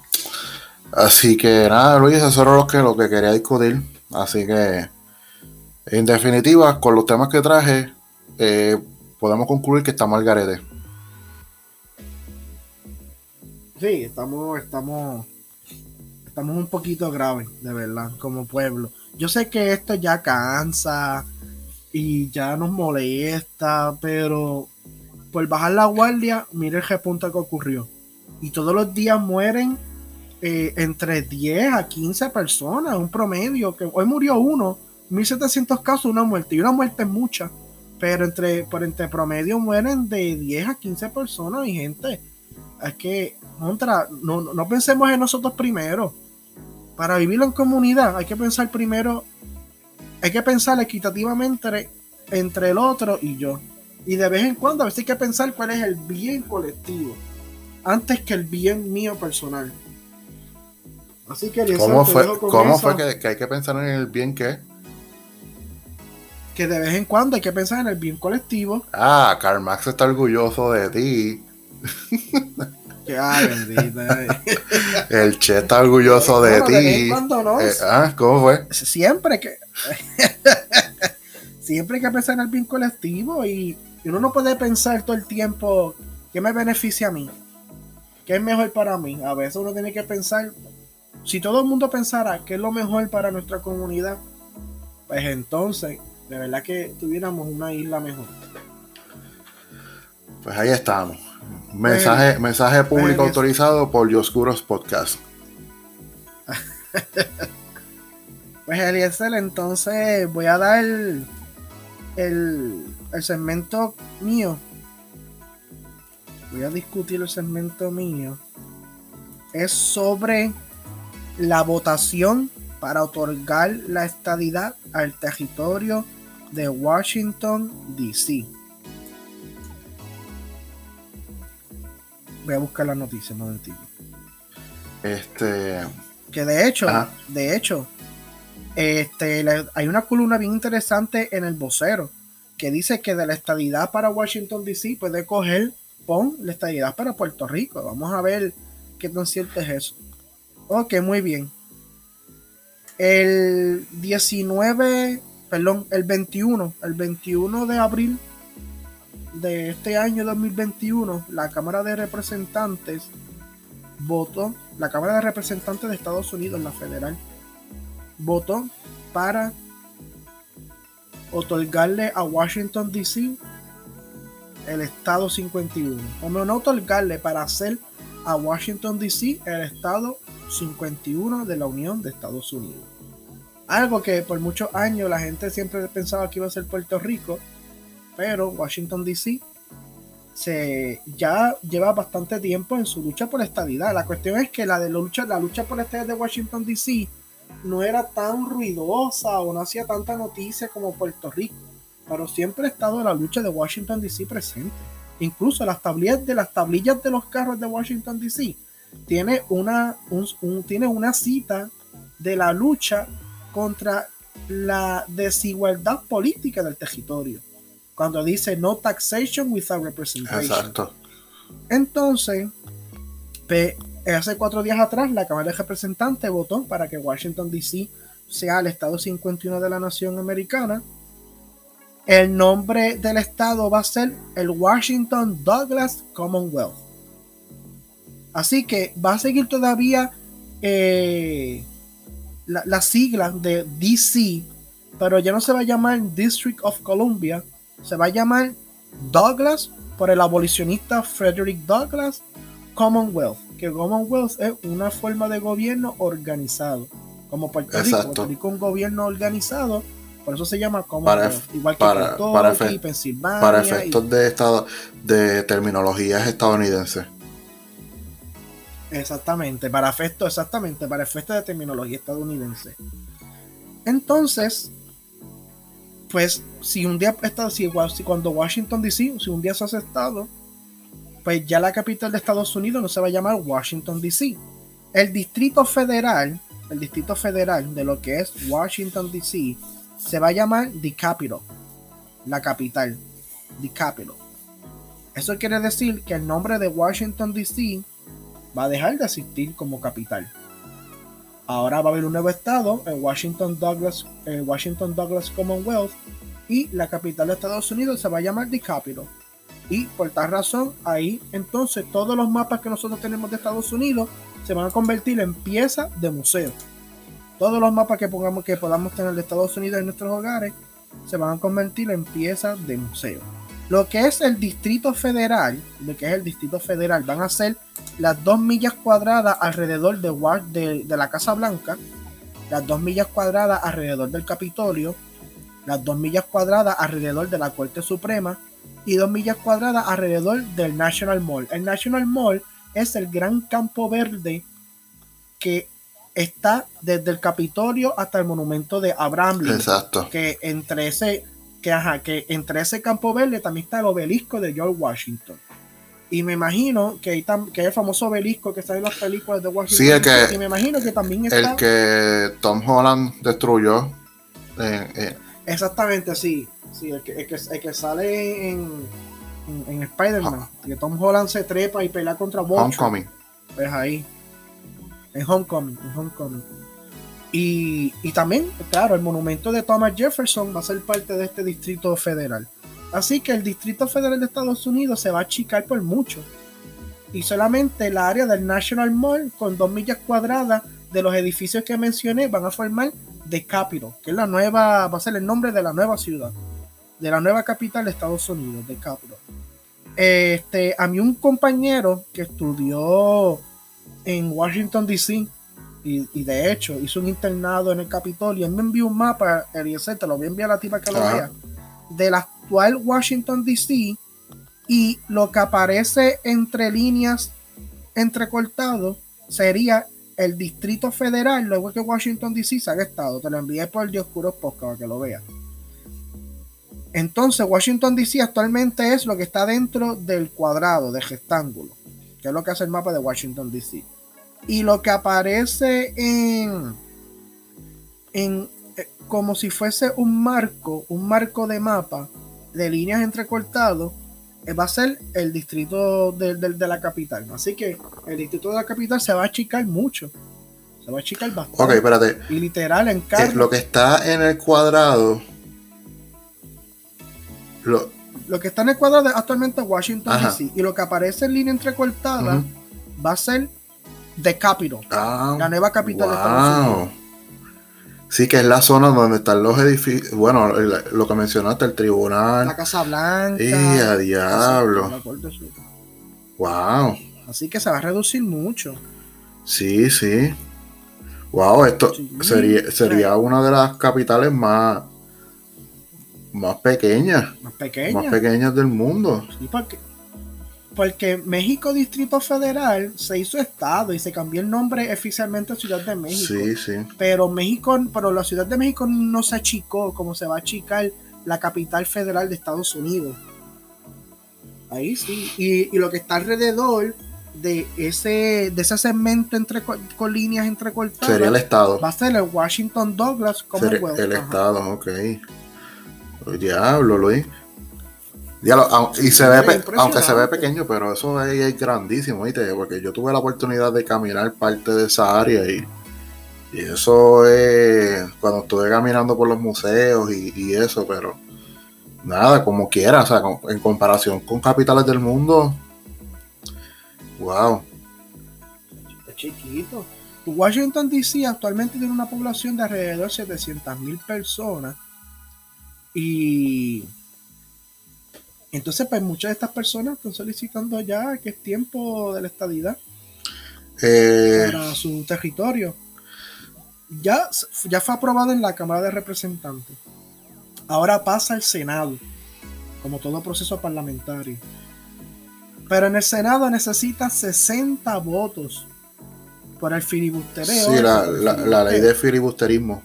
Speaker 1: Así que nada, Luis, eso era lo que, lo que quería discutir. Así que, en definitiva, con los temas que traje, eh, podemos concluir que estamos al garete.
Speaker 2: Sí, estamos, estamos, estamos un poquito graves, de verdad, como pueblo. Yo sé que esto ya cansa y ya nos molesta, pero por bajar la guardia, mire el repunte que ocurrió y todos los días mueren eh, entre 10 a 15 personas, un promedio, que hoy murió uno, 1700 casos, una muerte, y una muerte es mucha, pero entre, por entre promedio mueren de 10 a 15 personas, y gente, es que, contra, no, no pensemos en nosotros primero, para vivirlo en comunidad hay que pensar primero, hay que pensar equitativamente entre el otro y yo, y de vez en cuando a veces hay que pensar cuál es el bien colectivo antes que el bien mío personal. Así que
Speaker 1: ¿Cómo fue, ¿cómo fue que, hay que pensar en el bien qué?
Speaker 2: Que de vez en cuando hay que pensar en el bien colectivo.
Speaker 1: Ah, Karl Marx está orgulloso de ti.
Speaker 2: Que ay, bendita.
Speaker 1: el Che está orgulloso de ti. No. Eh, ah, ¿cómo fue?
Speaker 2: Siempre que. Siempre hay que pensar en el bien colectivo y uno no puede pensar todo el tiempo que me beneficia a mí. ¿Qué es mejor para mí? A veces uno tiene que pensar, si todo el mundo pensara qué es lo mejor para nuestra comunidad, pues entonces, de verdad que tuviéramos una isla mejor.
Speaker 1: Pues ahí estamos. Mensaje, mensaje público autorizado por Yoscuros Podcast.
Speaker 2: pues Eliezer, entonces voy a dar el, el segmento mío. Voy a discutir el segmento mío. Es sobre la votación para otorgar la estadidad al territorio de Washington, D.C. Voy a buscar la noticia un momentito.
Speaker 1: Este.
Speaker 2: Que de hecho, de hecho, este, hay una columna bien interesante en el vocero que dice que de la estadidad para Washington DC puede coger, pon la estadidad para Puerto Rico. Vamos a ver qué tan cierto es eso. Ok, muy bien. El 19, perdón, el 21, el 21 de abril de este año 2021, la Cámara de Representantes votó, la Cámara de Representantes de Estados Unidos, la federal, votó para otorgarle a Washington DC el estado 51. O no otorgarle para hacer a Washington DC el estado 51 de la Unión de Estados Unidos. Algo que por muchos años la gente siempre pensaba que iba a ser Puerto Rico, pero Washington DC se ya lleva bastante tiempo en su lucha por la estabilidad. La cuestión es que la de lucha, la lucha por la estabilidad de Washington DC no era tan ruidosa o no hacía tanta noticia como Puerto Rico, pero siempre ha estado la lucha de Washington DC presente. Incluso las tablillas de las tablillas de los carros de Washington DC tiene una, tiene una cita de la lucha contra la desigualdad política del territorio. Cuando dice no taxation without representation. Exacto. Entonces, hace cuatro días atrás, la Cámara de Representantes votó para que Washington DC sea el estado 51 de la nación americana. El nombre del estado va a ser el Washington Douglas Commonwealth. Así que va a seguir todavía eh, la, sigla de DC, pero ya no se va a llamar District of Columbia, se va a llamar Douglas por el abolicionista Frederick Douglas Commonwealth, que Commonwealth es una forma de gobierno organizado, como Puerto Rico, Puerto Rico un gobierno organizado, por eso se llama Commonwealth, igual que
Speaker 1: para, para, para efectos de estado de terminologías estadounidenses.
Speaker 2: Exactamente, para efecto, exactamente, para efecto de terminología estadounidense. Entonces, pues si un día está, si cuando Washington DC, si un día se hace estado, pues ya la capital de Estados Unidos no se va a llamar Washington DC. El distrito federal, el distrito federal de lo que es Washington DC, se va a llamar The Capital, la capital, The Capital. Eso quiere decir que el nombre de Washington DC va a dejar de existir como capital. Ahora va a haber un nuevo estado, el Washington Douglas, Washington Douglas Commonwealth, y la capital de Estados Unidos se va a llamar The Capital. Y por tal razón, ahí entonces todos los mapas que nosotros tenemos de Estados Unidos se van a convertir en piezas de museo. Todos los mapas que, pongamos, que podamos tener de Estados Unidos en nuestros hogares se van a convertir en piezas de museo. Lo que es el Distrito Federal, lo que es el Distrito Federal, van a ser las dos millas cuadradas alrededor de, de, la Casa Blanca, las dos millas cuadradas alrededor del Capitolio, las dos millas cuadradas alrededor de la Corte Suprema y dos millas cuadradas alrededor del National Mall. El National Mall es el gran campo verde que está desde el Capitolio hasta el monumento de Abraham Lincoln. Exacto. Que entre ese que, ajá, que entre ese campo verde también está el obelisco de George Washington. Y me imagino que, hay que el famoso obelisco que está en las películas de Washington.
Speaker 1: Sí, el que,
Speaker 2: y me imagino que también está.
Speaker 1: El que Tom Holland destruyó. Eh, eh.
Speaker 2: Exactamente, sí. sí el, que, el, que, sale en, en, Spider-Man. Que Tom Holland se trepa y pelea contra Washington. Homecoming. Pues ahí. En Homecoming. En Homecoming. Y, también, claro, el monumento de Thomas Jefferson va a ser parte de este distrito federal. Así que el distrito federal de Estados Unidos se va a achicar por mucho. Y solamente el área del National Mall, con dos millas cuadradas de los edificios que mencioné, van a formar The Capital, que es la nueva, va a ser el nombre de la nueva ciudad, de la nueva capital de Estados Unidos, The Capital. Este, a mí un compañero que estudió en Washington, D.C., y, de hecho hizo un internado en el Capitolio. Él me envió un mapa, Eliezer, te lo voy a enviar a la tipa que lo vea. del actual Washington DC y lo que aparece entre líneas entrecortado sería el Distrito Federal, luego que Washington DC se haga estado. Te lo envié por el Dioscuro Podcast para que lo veas. Entonces, Washington DC actualmente es lo que está dentro del cuadrado, de rectángulo, que es lo que hace el mapa de Washington DC. Y lo que aparece en, en eh, como si fuese un marco, un marco de mapa de líneas entrecortados, eh, va a ser el distrito de, de, la capital. Así que el distrito de la capital se va a achicar mucho. Se va a achicar bastante.
Speaker 1: Ok, espérate.
Speaker 2: Y literal en
Speaker 1: Es Lo que está en el cuadrado.
Speaker 2: Lo, lo que está en el cuadrado es actualmente Washington DC. Y lo que aparece en línea entrecortada va a ser The Capitol.
Speaker 1: Ah,
Speaker 2: la nueva capital de Estados Unidos.
Speaker 1: Sí, que es la zona donde están los edificios. Bueno, lo que mencionaste, el tribunal.
Speaker 2: La Casa Blanca.
Speaker 1: Y a diablo. Wow.
Speaker 2: Así que se va a reducir mucho.
Speaker 1: Sí, sí. Wow, esto sería, sería una de las capitales más, más pequeñas.
Speaker 2: Más pequeñas.
Speaker 1: Más pequeñas del mundo.
Speaker 2: Sí, porque porque México Distrito Federal se hizo estado y se cambió el nombre oficialmente a Ciudad de México.
Speaker 1: Sí, sí.
Speaker 2: Pero México, pero la Ciudad de México no se achicó como se va a achicar la capital federal de Estados Unidos. Ahí sí. Y, lo que está alrededor de ese, de ese segmento entre con líneas entrecortadas
Speaker 1: sería el estado.
Speaker 2: Va a ser el Washington Douglas
Speaker 1: como el estado, ok. Diablo, Luis y se ve, aunque se ve pequeño, pero eso ahí es grandísimo, ¿viste? Porque yo tuve la oportunidad de caminar parte de esa área y, y eso es cuando estuve caminando por los museos y, eso, pero nada, como quiera, o sea, en comparación con capitales del mundo, wow.
Speaker 2: Es chiquito. Washington DC actualmente tiene una población de alrededor de 700 mil personas y entonces, pues muchas de estas personas están solicitando ya que es tiempo de la estadidad
Speaker 1: eh,
Speaker 2: para su territorio. Ya, ya fue aprobado en la Cámara de Representantes. Ahora pasa al Senado, como todo proceso parlamentario. Pero en el Senado necesita 60 votos por el filibustereo.
Speaker 1: Sí, la, la ley de filibusterismo.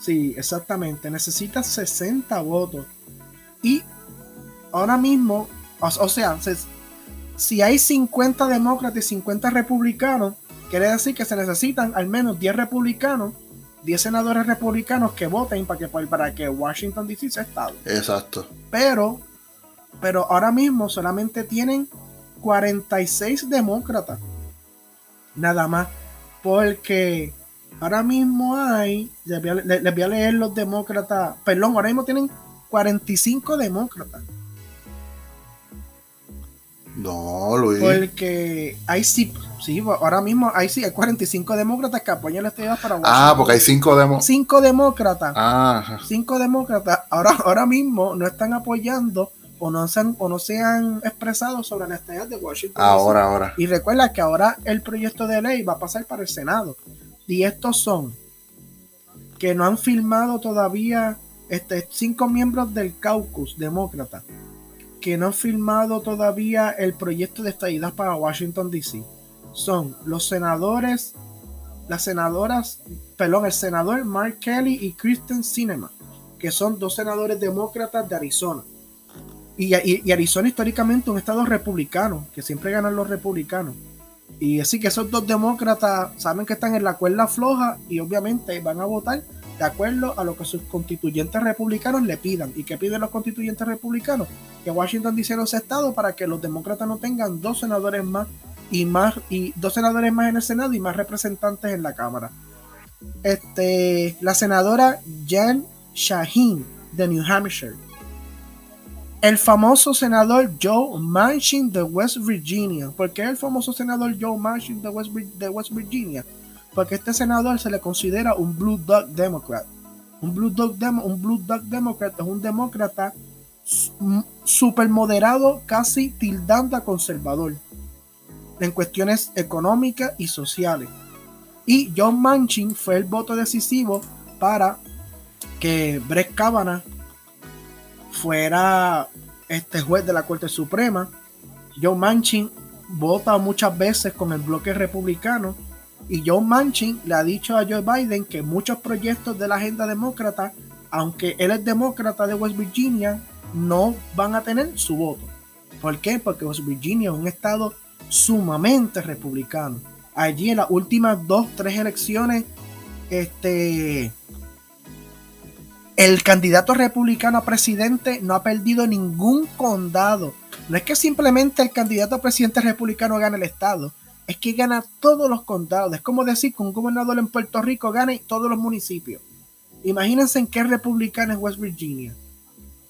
Speaker 2: Sí, exactamente. Necesita 60 votos. Y ahora mismo, o, sea, si hay 50 demócratas y 50 republicanos, quiere decir que se necesitan al menos 10 republicanos, 10 senadores republicanos que voten para que, para que Washington DC sea estado.
Speaker 1: Exacto.
Speaker 2: Pero, pero ahora mismo solamente tienen 46 demócratas. Nada más. Porque ahora mismo hay, les voy, a, les voy a leer los demócratas, perdón, ahora mismo tienen 45 demócratas.
Speaker 1: No, Luis.
Speaker 2: Porque hay sí, sí, ahora mismo hay sí, hay 45 demócratas que apoyan la estadía para
Speaker 1: Washington. Ah, porque hay 5 demócratas.
Speaker 2: 5 demócratas.
Speaker 1: Ah.
Speaker 2: 5 demócratas ahora, ahora mismo no están apoyando o no, se han, o no se han expresado sobre la estadía de Washington.
Speaker 1: Ahora, ahora.
Speaker 2: Y recuerda que ahora el proyecto de ley va a pasar para el Senado. Y estos son que no han firmado todavía este, cinco miembros del caucus demócrata que no han firmado todavía el proyecto de estadidad para Washington DC son los senadores, las senadoras, perdón, el senador Mark Kelly y Kristen Sinema, que son dos senadores demócratas de Arizona. Y, y, Arizona históricamente un estado republicano, que siempre ganan los republicanos. Y así que esos dos demócratas saben que están en la cuerda floja y obviamente van a votar de acuerdo a lo que sus constituyentes republicanos le pidan. ¿Y qué piden los constituyentes republicanos? Que Washington dice los estados para que los demócratas no tengan dos senadores más y más y dos senadores más en el Senado y más representantes en la Cámara. Este, la senadora Jan Shaheen de New Hampshire. El famoso senador Joe Manchin de West Virginia. ¿Por qué el famoso senador Joe Manchin de West, de West Virginia? Porque este senador se le considera un Blue Dog Democrat. Un Blue Dog, un Blue Dog Democrat es un demócrata súper moderado, casi tildando a conservador en cuestiones económicas y sociales. Y John Manchin fue el voto decisivo para que Brett Kavanaugh fuera este juez de la Corte Suprema. Joe Manchin vota muchas veces con el bloque republicano y Joe Manchin le ha dicho a Joe Biden que muchos proyectos de la agenda demócrata, aunque él es demócrata de West Virginia, no van a tener su voto. ¿Por qué? Porque West Virginia es un estado sumamente republicano. Allí en las últimas dos, tres elecciones, este, el candidato republicano a presidente no ha perdido ningún condado. No es que simplemente el candidato a presidente republicano gane el estado, es que gana todos los condados. Es como decir que un gobernador en Puerto Rico gane todos los municipios. Imagínense en qué republicano es West Virginia.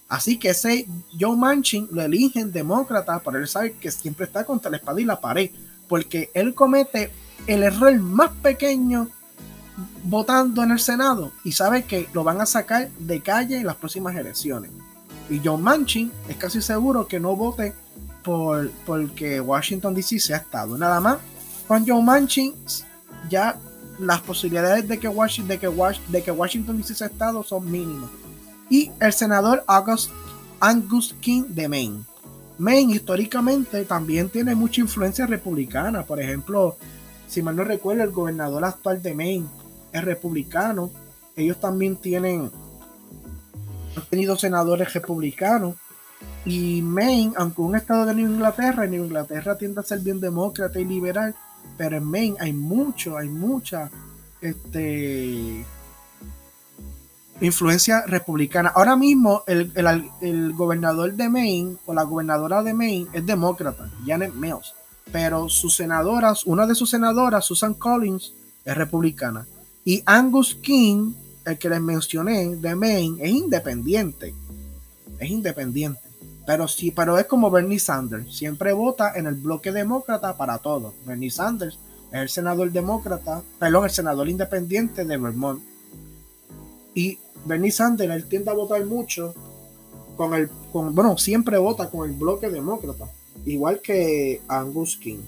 Speaker 2: Así que ese Joe Manchin lo eligen demócrata, pero él sabe que siempre está contra la espada y la pared, porque él comete el error más pequeño votando en el Senado y sabe que lo van a sacar de calle en las próximas elecciones. Y Joe Manchin es casi seguro que no vote por porque Washington DC sea estado. Nada más, con Joe Manchin ya las posibilidades de que, Washington, de que, de que Washington DC sea estado son mínimas y el senador August, Angus King de Maine. Maine históricamente también tiene mucha influencia republicana. Por ejemplo, si mal no recuerdo, el gobernador actual de Maine es republicano. Ellos también tienen han tenido senadores republicanos. Y Maine, aunque un estado de Nueva Inglaterra, Nueva Inglaterra tiende a ser bien demócrata y liberal, pero en Maine hay mucho, hay mucha este, influencia republicana. Ahora mismo el, gobernador de Maine o la gobernadora de Maine es demócrata, Janet Mills, pero sus senadoras, una de sus senadoras, Susan Collins, es republicana. Y Angus King, el que les mencioné de Maine, es independiente. Es independiente. Pero sí, pero es como Bernie Sanders. Siempre vota en el bloque demócrata para todo. Bernie Sanders es el senador demócrata, perdón, el senador independiente de Vermont. Y Bernie Sanders, él tiende a votar mucho con el, bueno, siempre vota con el bloque demócrata, igual que Angus King.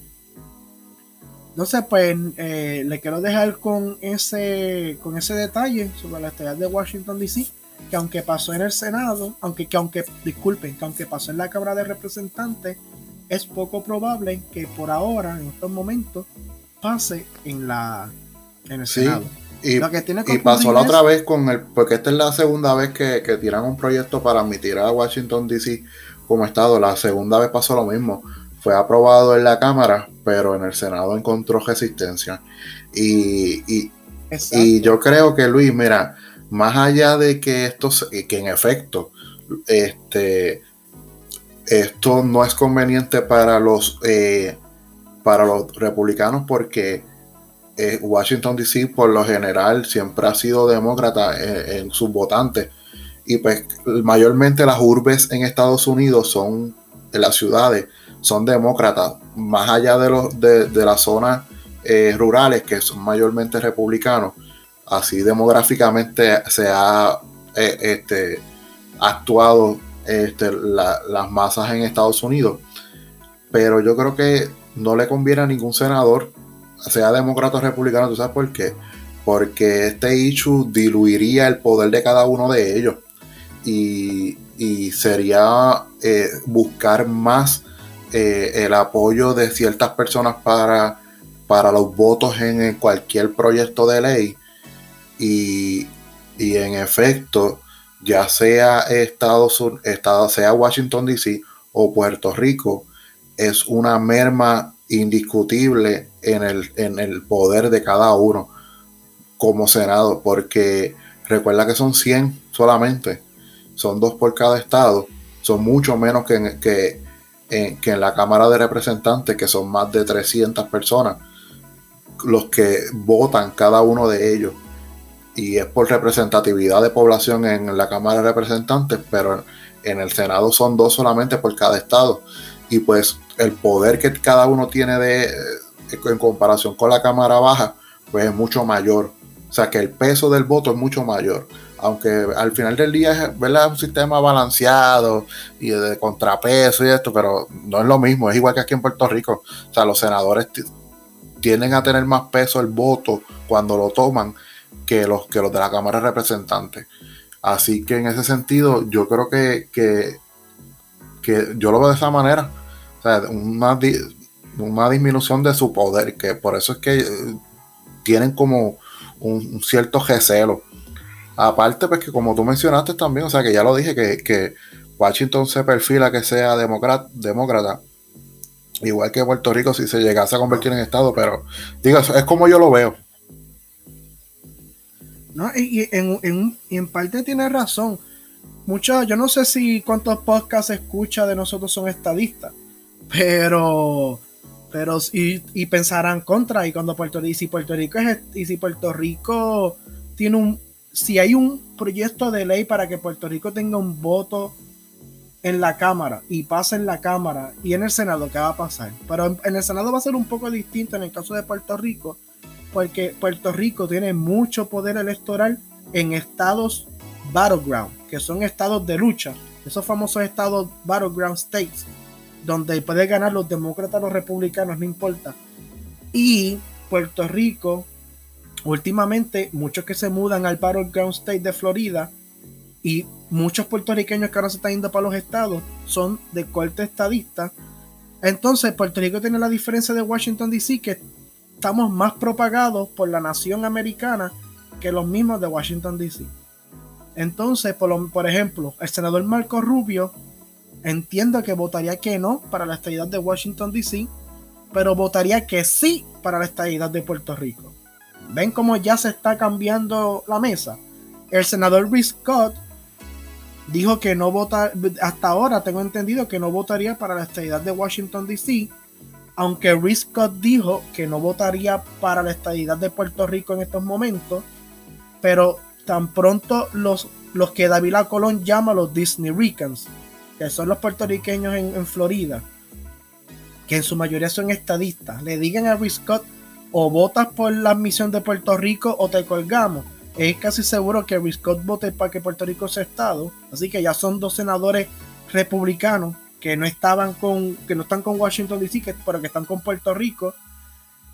Speaker 2: Sé, pues eh, le quiero dejar con ese, con ese detalle sobre la estadía de Washington DC, que aunque pasó en el Senado, aunque, que aunque, disculpen, que aunque pasó en la Cámara de Representantes, es poco probable que por ahora, en estos momentos, pase en la en el Senado.
Speaker 1: Y, pasó la otra vez con el, porque esta es la segunda vez que, que tiran un proyecto para admitir a Washington DC como estado. La segunda vez pasó lo mismo. Fue aprobado en la Cámara, pero en el Senado encontró resistencia. Y, y, y yo creo que Luis, mira, más allá de que esto, que en efecto, este, esto no es conveniente para los, eh, para los republicanos porque eh, Washington DC por lo general siempre ha sido demócrata en, sus votantes. Y pues mayormente las urbes en Estados Unidos son, las ciudades, son demócratas, más allá de, los, de, las zonas eh, rurales que son mayormente republicanos, así demográficamente se ha eh, este, actuado este, las masas en Estados Unidos, pero yo creo que no le conviene a ningún senador sea demócrata o republicano, ¿tú sabes por qué? Porque este issue diluiría el poder de cada uno de ellos y, sería eh, buscar más eh, el apoyo de ciertas personas para, para los votos en, cualquier proyecto de ley y, en efecto ya sea Estados Unidos, sea Washington DC o Puerto Rico, es una merma indiscutible en el, en el poder de cada uno como Senado, porque recuerda que son 100 solamente, son dos por cada estado, son mucho menos que que, que en la Cámara de Representantes, que son más de 300 personas, los que votan cada uno de ellos. Y es por representatividad de población en la Cámara de Representantes, pero en el Senado son dos solamente por cada estado. Y pues el poder que cada uno tiene de, en comparación con la Cámara Baja, pues es mucho mayor. O sea que el peso del voto es mucho mayor. Aunque al final del día es un sistema balanceado y de contrapeso y esto, pero no es lo mismo, es igual que aquí en Puerto Rico. O sea, los senadores tienden a tener más peso el voto cuando lo toman que los, que los de la Cámara de Representantes. Así que en ese sentido, yo creo que, que, yo lo veo de esa manera. Una, una disminución de su poder, que por eso es que eh, tienen como un, cierto recelo. Aparte, pues que como tú mencionaste también, o sea, que ya lo dije, que, Washington se perfila que sea demócrata, demócrata, igual que Puerto Rico si se llegase a convertir en Estado, pero digo, es como yo lo veo.
Speaker 2: No, y, en, en, parte tiene razón. Muchos, yo no sé si cuántos podcasts escucha de nosotros son estadistas, pero pero y, y pensarán contra y cuando Puerto Rico si Puerto Rico es y si Puerto Rico tiene un si hay un proyecto de ley para que Puerto Rico tenga un voto en la Cámara y pase en la Cámara y en el Senado, ¿qué va a pasar? Pero en el Senado va a ser un poco distinto en el caso de Puerto Rico, porque Puerto Rico tiene mucho poder electoral en estados battleground, que son estados de lucha, esos famosos estados battleground states, donde pueden ganar los demócratas, los republicanos, no importa. Y Puerto Rico, últimamente, muchos que se mudan al battleground state de Florida y muchos puertorriqueños que ahora se están yendo para los estados son de corte estadista. Entonces, Puerto Rico tiene la diferencia de Washington DC que estamos más propagados por la nación americana que los mismos de Washington DC. Entonces, por, por ejemplo, el senador Marco Rubio entiendo que votaría que no para la estadidad de Washington DC, pero votaría que sí para la estadidad de Puerto Rico. ¿Ven cómo ya se está cambiando la mesa? El senador Rick Scott dijo que no vota, hasta ahora tengo entendido que no votaría para la estadidad de Washington DC, aunque Rick dijo que no votaría para la estadidad de Puerto Rico en estos momentos, pero tan pronto los, los que David Colón llama los Disney Ricans, que son los puertorriqueños en, Florida, que en su mayoría son estadistas, le digan a Rick o votas por la admisión de Puerto Rico o te colgamos. Es casi seguro que Rick vote para que Puerto Rico sea estado, así que ya son dos senadores republicanos que no estaban con, que no están con Washington DC, pero que están con Puerto Rico.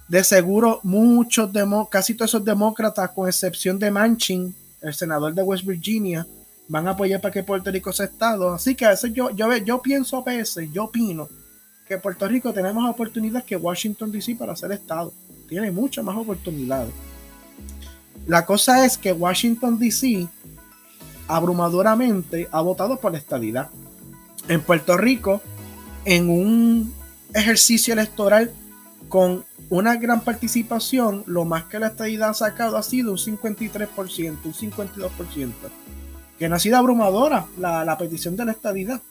Speaker 2: De seguro, muchos casi todos esos demócratas, con excepción de Manchin, el senador de West Virginia, van a apoyar para que Puerto Rico sea estado. Así que a veces yo, yo, yo pienso a veces, yo opino que Puerto Rico tiene más oportunidades que Washington DC para ser estado. Tiene muchas más oportunidades. La cosa es que Washington DC abrumadoramente ha votado por la estadidad en Puerto Rico en un ejercicio electoral con una gran participación, lo más que la estadidad ha sacado ha sido un 53%, un 52%, que no ha sido abrumadora la, petición de la estadidad,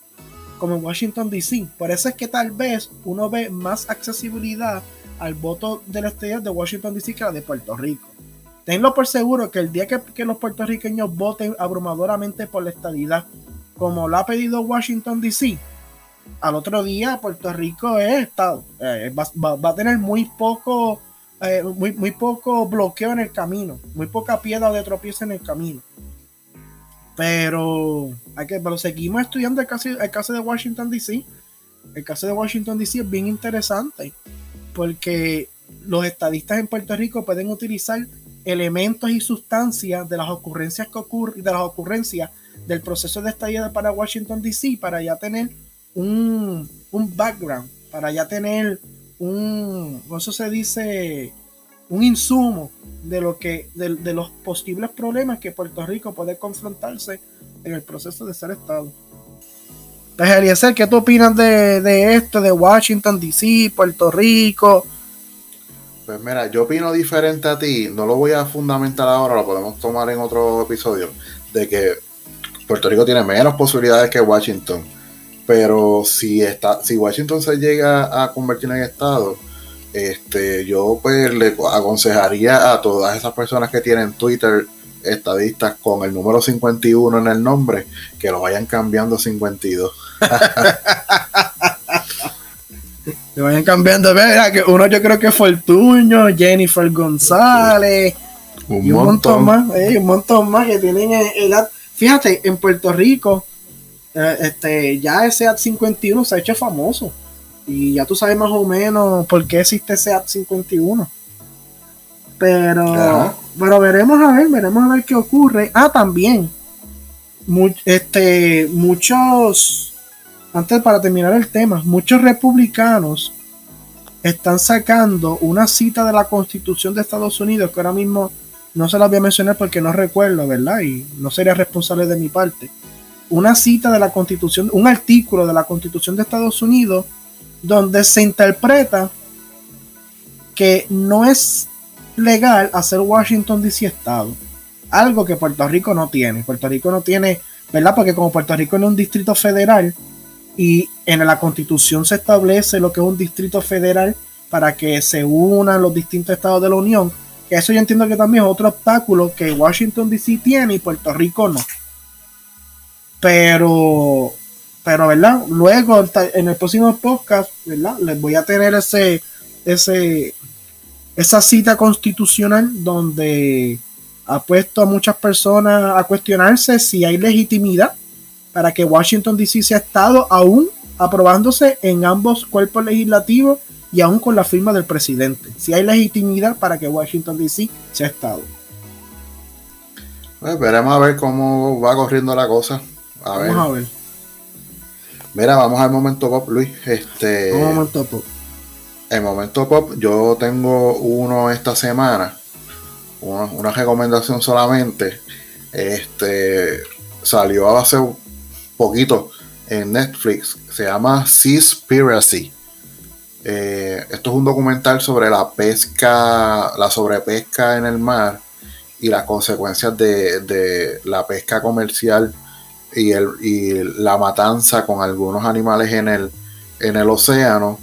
Speaker 2: como en Washington DC. Por eso es que tal vez uno ve más accesibilidad al voto de la estadidad de Washington DC que la de Puerto Rico. Tenlo por seguro que el día que, que los puertorriqueños voten abrumadoramente por la estadidad como lo ha pedido Washington DC, al otro día Puerto Rico es estado. Eh, va, a tener muy poco, eh, muy, muy poco bloqueo en el camino, muy poca piedra de tropiezo en el camino. Pero, hay que, pero seguimos estudiando el caso, el caso de Washington DC. El caso de Washington DC es bien interesante porque los estadistas en Puerto Rico pueden utilizar elementos y sustancias de las ocurrencias que ocurren, de las ocurrencias del proceso de estadía para Washington DC para ya tener un, background, para ya tener un, eso se dice, un insumo de lo que, de, los posibles problemas que Puerto Rico puede confrontarse en el proceso de ser Estado. Entonces, Eliezer, ¿qué tú opinas de, de esto, de Washington DC, Puerto Rico?
Speaker 1: Pues mira, yo opino diferente a ti, no lo voy a fundamentar ahora, lo podemos tomar en otro episodio, de que Puerto Rico tiene menos posibilidades que Washington. Pero si está, si Washington se llega a convertir en estado, este, yo pues le aconsejaría a todas esas personas que tienen Twitter estadistas con el número 51 en el nombre, que lo vayan cambiando a 52.
Speaker 2: que vayan cambiando, Mira, que uno yo creo que fue el tuño, Jennifer González, un, y un montón. más, un montón más que tienen edad Fíjate, en Puerto Rico, eh, este, ya ese SEAT 51 se ha hecho famoso. Y ya tú sabes más o menos por qué existe ese SEAT 51. Pero, pero veremos a ver, veremos a ver qué ocurre. Ah, también. este, muchos, antes para terminar el tema, muchos republicanos están sacando una cita de la Constitución de Estados Unidos que ahora mismo no se la voy a mencionar porque no recuerdo, ¿verdad? Y no sería responsable de mi parte. Una cita de la Constitución, un artículo de la Constitución de Estados Unidos donde se interpreta que no es legal hacer Washington DC Estado. Algo que Puerto Rico no tiene. Puerto Rico no tiene, ¿verdad? Porque como Puerto Rico es un distrito federal y en la constitución se establece lo que es un distrito federal para que se unan los distintos estados de la Unión, que eso yo entiendo que también es otro obstáculo que Washington DC tiene y Puerto Rico no. Pero, pero, ¿verdad? Luego, en el próximo podcast, ¿verdad? Les voy a tener ese, ese, esa cita constitucional donde ha puesto a muchas personas a cuestionarse si hay legitimidad para que Washington DC sea Estado, aún aprobándose en ambos cuerpos legislativos y aún con la firma del presidente. Si hay legitimidad para que Washington DC sea Estado.
Speaker 1: Pues veremos a ver cómo va corriendo la cosa.
Speaker 2: vamos a ver.
Speaker 1: Mira, vamos al momento pop, Luis. Este,
Speaker 2: momento pop.
Speaker 1: El momento pop, yo tengo uno esta semana, una, recomendación solamente. Este salió hace poquito en Netflix, se llama Seaspiracy. Eh, esto es un documental sobre la pesca, la sobrepesca en el mar y las consecuencias de, la pesca comercial y, la matanza con algunos animales en el, en el océano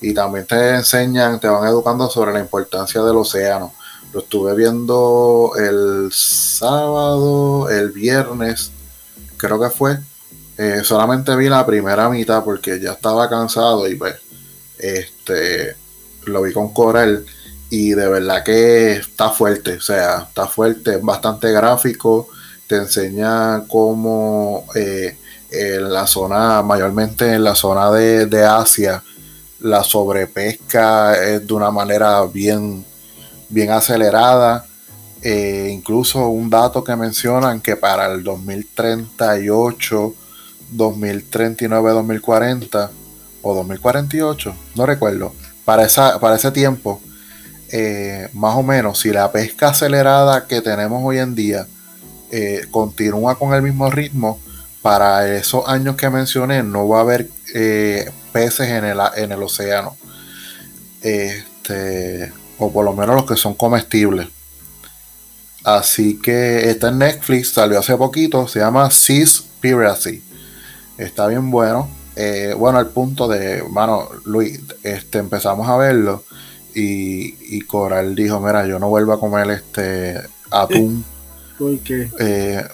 Speaker 1: y también te enseñan, te van educando sobre la importancia del océano. Lo estuve viendo el sábado, el viernes, creo que fue. Eh, solamente vi la primera mitad porque ya estaba cansado y pues este lo vi con Coral y de verdad que está fuerte, o sea, está fuerte, es bastante gráfico, te enseña cómo eh, en la zona, mayormente en la zona de, Asia, la sobrepesca es de una manera bien, bien acelerada. Eh, incluso un dato que mencionan que para el 2038, 2039, 2040 o 2048, no recuerdo, para, esa, para ese tiempo, eh, más o menos, si la pesca acelerada que tenemos hoy en día eh, continúa con el mismo ritmo, para esos años que mencioné no va a haber peces en el, en el océano. Este, o por lo menos los que son comestibles. Así que está en Netflix, salió hace poquito, se llama Seaspiracy. Está bien bueno. Eh, bueno, al punto de, mano, Luis, este, empezamos a verlo y, Coral dijo, mira, yo no vuelvo a comer este atún.
Speaker 2: ¿Por qué?
Speaker 1: Eh,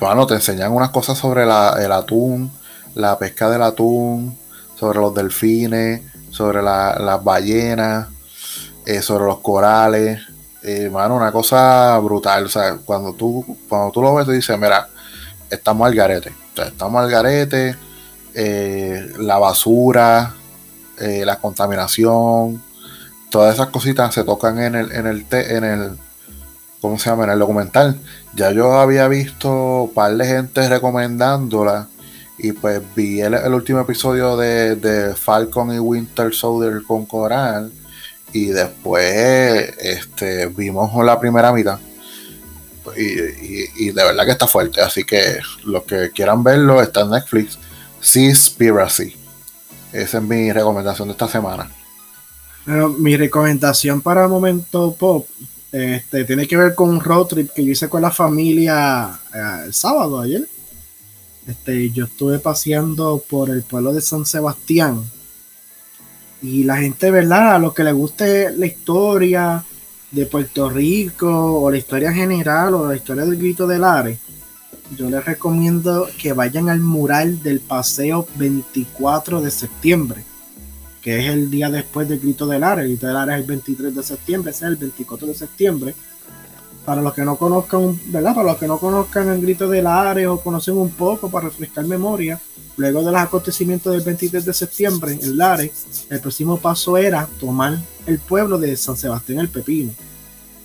Speaker 1: bueno, te enseñan unas cosas sobre el atún, la pesca del atún, sobre los delfines, sobre las ballenas, eh, sobre los corales. Eh, mano, una cosa brutal. O sea, cuando tú, cuando tú lo ves, te dices, mira, estamos al garete. estamos al garete. Eh, la basura, la contaminación, todas esas cositas se tocan en el, en el, en el, ¿cómo se llama? En el documental. Ya yo había visto un par de gente recomendándola y pues vi el, último episodio de, Falcon y Winter Soldier con Coral. Y después este, vimos la primera mitad. Y, de verdad que está fuerte. Así que los que quieran verlo está en Netflix. Seaspiracy. Esa es mi recomendación de esta semana.
Speaker 2: mi recomendación para momento pop este, tiene que ver con un road trip que yo hice con la familia eh, el sábado ayer. Este, yo estuve paseando por el pueblo de San Sebastián y la gente, ¿verdad? A los que le guste la historia de Puerto Rico o la historia general o la historia del Grito del Ares, yo les recomiendo que vayan al mural del paseo 24 de septiembre, que es el día después del Grito del Ares. El Grito del Ares es el 23 de septiembre, ese es el 24 de septiembre para los que no conozcan, ¿verdad? Para los que no conozcan el grito del área o conocen un poco para refrescar memoria, luego de los acontecimientos del 23 de septiembre en Lares, el próximo paso era tomar el pueblo de San Sebastián el Pepino.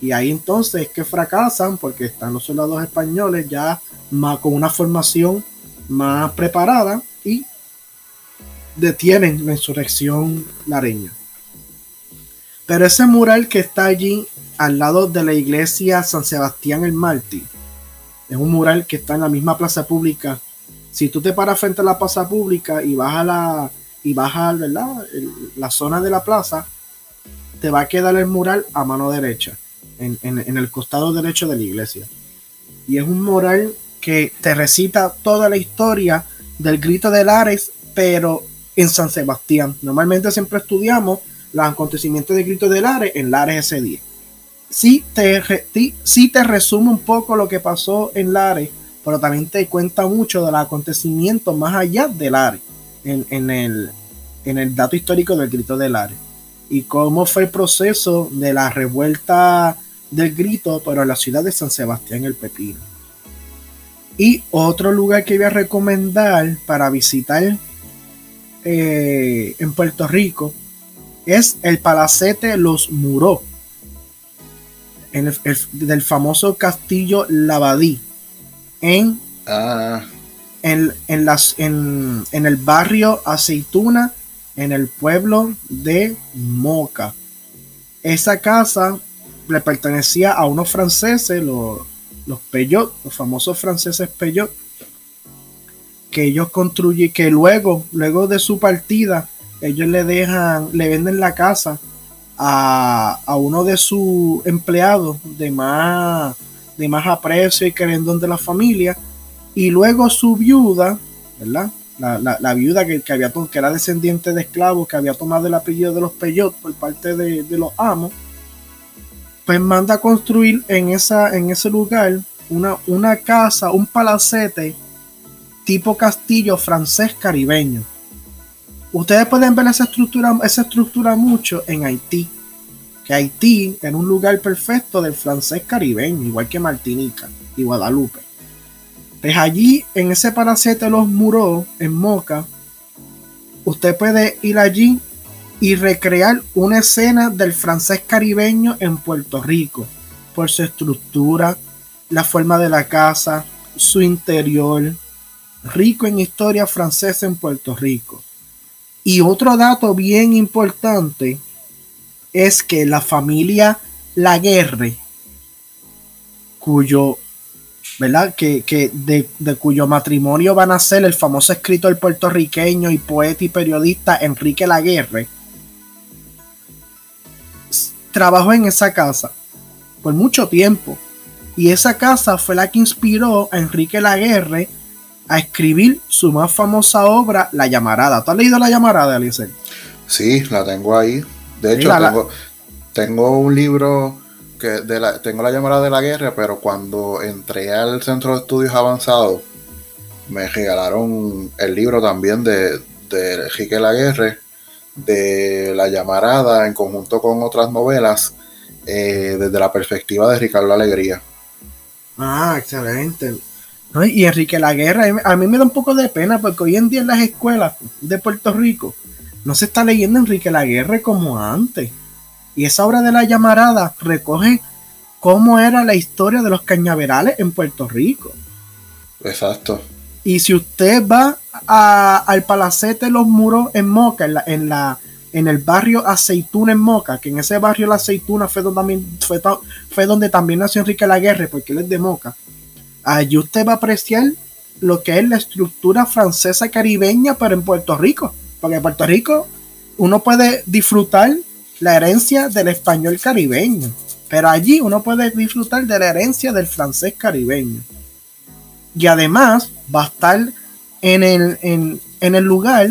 Speaker 2: Y ahí entonces es que fracasan porque están los soldados españoles ya con una formación más preparada y detienen la insurrección lareña. Pero ese mural que está allí al lado de la iglesia San Sebastián el Mártir, es un mural que está en la misma plaza pública. Si tú te paras frente a la plaza pública y vas a la, y vas a la zona de la plaza, te va a quedar el mural a mano derecha, en, en el costado derecho de la iglesia. Y es un mural que te recita toda la historia del grito de Lares, pero en San Sebastián. Normalmente siempre estudiamos los acontecimientos del grito de Lares en Lares ese día. Sí te, sí resume un poco lo que pasó en Lares, pero también te cuenta mucho de los acontecimientos más allá de Lares, en, el, en el dato histórico del grito de Lares. Y cómo fue el proceso de la revuelta del grito, pero en la ciudad de San Sebastián el Pepino. Y otro lugar que voy a recomendar para visitar eh, en Puerto Rico es el Palacete Los Muró, en el, del famoso castillo Lavadí, en, ah. en, en, las, en, en el barrio Aceituna, en el pueblo de Moca. Esa casa le pertenecía a unos franceses, los los Peugeot, los famosos franceses Peugeot, que ellos construyen, que luego, luego de su partida, ellos le dejan, le venden la casa a, uno de sus empleados de más, de más aprecio y querendón de la familia, y luego su viuda, ¿verdad? La, viuda que, había, que era descendiente de esclavos, que había tomado el apellido de los Peyot por parte de, de los amos, pues manda a construir en, esa, en ese lugar una, una casa, un palacete tipo castillo francés caribeño. Ustedes pueden ver esa estructura, esa estructura mucho en Haití. Que Haití era un lugar perfecto del francés caribeño, igual que Martinica y Guadalupe. Pues allí, en ese palacete Los Muros, en Moca, usted puede ir allí y recrear una escena del francés caribeño en Puerto Rico, por su estructura, la forma de la casa, su interior, rico en historia francesa en Puerto Rico. Y otro dato bien importante es que la familia Laguerre, cuyo, ¿verdad? Que, de, de, cuyo matrimonio van a ser el famoso escritor puertorriqueño y poeta y periodista Enrique Laguerre, trabajó en esa casa por mucho tiempo. Y esa casa fue la que inspiró a Enrique Laguerre a escribir su más famosa obra, La Llamarada. ¿Tú has leído La Llamarada, Alice?
Speaker 1: Sí, la tengo ahí. De hecho, tengo, un libro que de la, tengo la Llamarada de la Guerra, pero cuando entré al Centro de Estudios Avanzados, me regalaron el libro también de, de Enrique Laguerre de La Llamarada en conjunto con otras novelas eh, desde la perspectiva de Ricardo Alegría.
Speaker 2: Ah, excelente. Y Enrique La Guerra, a mí me da un poco de pena porque hoy en día en las escuelas de Puerto Rico no se está leyendo Enrique La Guerra como antes. Y esa obra de la llamarada recoge cómo era la historia de los cañaverales en Puerto Rico.
Speaker 1: Exacto.
Speaker 2: Y si usted va al Palacete Los Muros en Moca, en la, en el barrio Aceituna en Moca, que en ese barrio La Aceituna fue donde también, fue, donde también nació Enrique Laguerre, porque él es de Moca. Allí usted va a apreciar lo que es la estructura francesa caribeña, pero en Puerto Rico. Porque en Puerto Rico uno puede disfrutar la herencia del español caribeño, pero allí uno puede disfrutar de la herencia del francés caribeño. Y además va a estar en el, en, el lugar,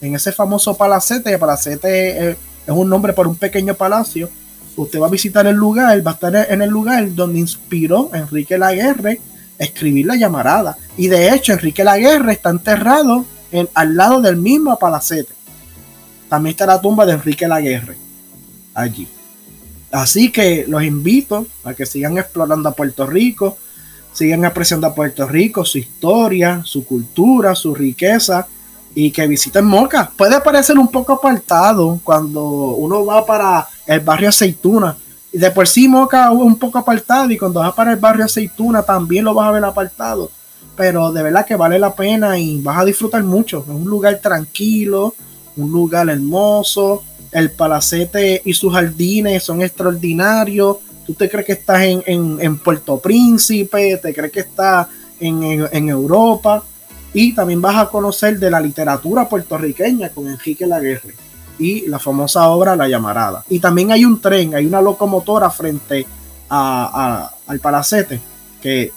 Speaker 2: en ese famoso palacete, el palacete es, un nombre por un pequeño palacio, usted va a visitar el lugar, va a estar en el lugar donde inspiró Enrique Laguerre a escribir la llamarada. Y de hecho, Enrique Laguerre está enterrado en, al lado del mismo palacete. También está la tumba de Enrique Laguerre allí. Así que los invito a que sigan explorando a Puerto Rico, sigan apreciando a Puerto Rico, su historia, su cultura, su riqueza y que visiten Moca. Puede parecer un poco apartado cuando uno va para el barrio Aceituna. Y de por sí Moca es un poco apartado y cuando vas para el barrio Aceituna también lo vas a ver apartado. pero de verdad que vale la pena y vas a disfrutar mucho. Es un lugar tranquilo, un lugar hermoso. El palacete y sus jardines son extraordinarios. Tú te crees que estás en, Puerto Príncipe, te crees que estás en, en, Europa. Y también vas a conocer de la literatura puertorriqueña con Enrique Laguerre y la famosa obra La Llamarada. Y también hay un tren, hay una locomotora frente a, al palacete que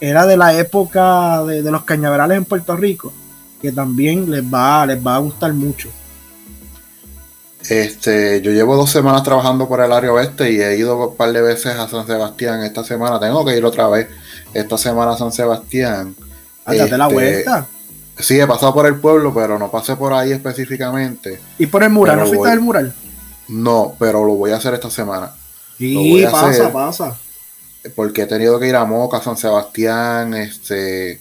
Speaker 2: era de la época de, los cañaverales en Puerto Rico, que también les va, les va a gustar mucho.
Speaker 1: Este, yo llevo dos semanas trabajando por el área oeste y he ido un par de veces a San Sebastián esta semana. Tengo que ir otra vez esta semana a San Sebastián.
Speaker 2: Date la este, vuelta.
Speaker 1: Sí, he pasado por el pueblo, pero no pasé por ahí específicamente.
Speaker 2: ¿Y por el mural? ¿No fuiste al mural?
Speaker 1: No, pero lo voy a hacer esta semana.
Speaker 2: Sí, pasa, pasa
Speaker 1: porque he tenido que ir a Moca, San Sebastián, este,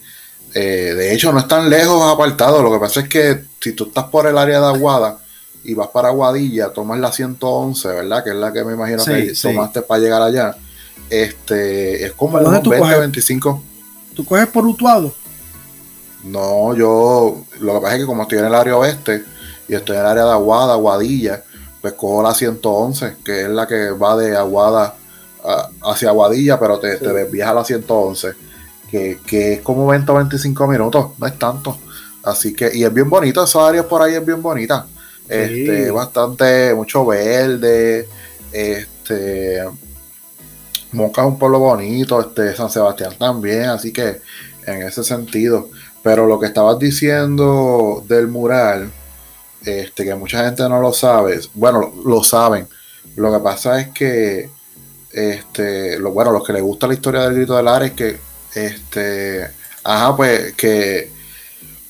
Speaker 1: eh, de hecho no están lejos apartados, lo que pasa es que si tú estás por el área de Aguada y vas para Aguadilla, tomas la 111, ¿verdad? Que es la que me imagino que tomaste para llegar allá. Este, es como unos 20, 25.
Speaker 2: ¿Tú coges por Utuado?
Speaker 1: No, yo, lo que pasa es que como estoy en el área oeste y estoy en el área de Aguada, Aguadilla, pues cojo la 111, que es la que va de Aguada hacia Aguadilla, pero te, te desvías a la 111, que, es como 20 o 25 minutos, no es tanto. Así que, y es bien bonito, esa área por ahí es bien bonita. Este, bastante, mucho verde, este, Moca es un pueblo bonito, este, San Sebastián también, así que en ese sentido. Pero lo que estabas diciendo del mural, este, que mucha gente no lo sabe, bueno, lo saben. Lo que pasa es que este, lo, bueno, los que les gusta la historia del grito de Lares, que, este, ajá, pues que,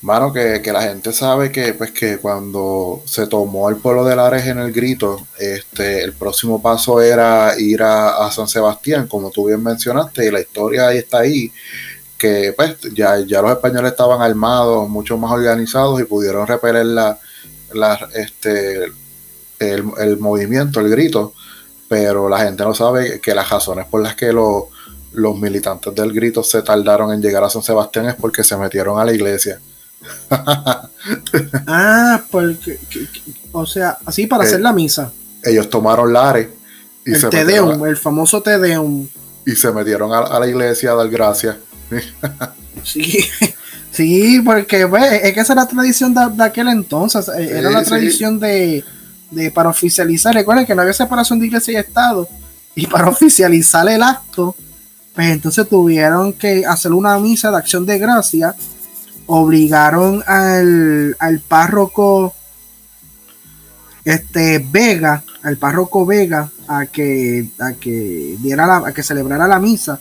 Speaker 1: mano, que, la gente sabe que, pues que cuando se tomó el pueblo de Lares en el grito, este, el próximo paso era ir a, San Sebastián, como tú bien mencionaste, y la historia ahí está ahí, que pues ya, ya los españoles estaban armados, mucho más organizados y pudieron repeler la, la este, el, el movimiento, el grito pero la gente no sabe que las razones por las que los, militantes del grito se tardaron en llegar a San Sebastián es porque se metieron a la iglesia.
Speaker 2: ah, porque, o sea, así para hacer eh, la misa.
Speaker 1: Ellos tomaron Lares
Speaker 2: y el Tedeum, el famoso Tedeum.
Speaker 1: Y se metieron a, la iglesia a dar gracias.
Speaker 2: sí, sí, porque pues, es que esa era la tradición de, aquel entonces. Eh, era la tradición de de, para oficializar, recuerden que no había separación de iglesia y Estado, y para oficializar el acto, pues entonces tuvieron que hacer una misa de acción de gracia, obligaron al, al párroco este Vega, al párroco Vega, a que, a que diera a que celebrara la misa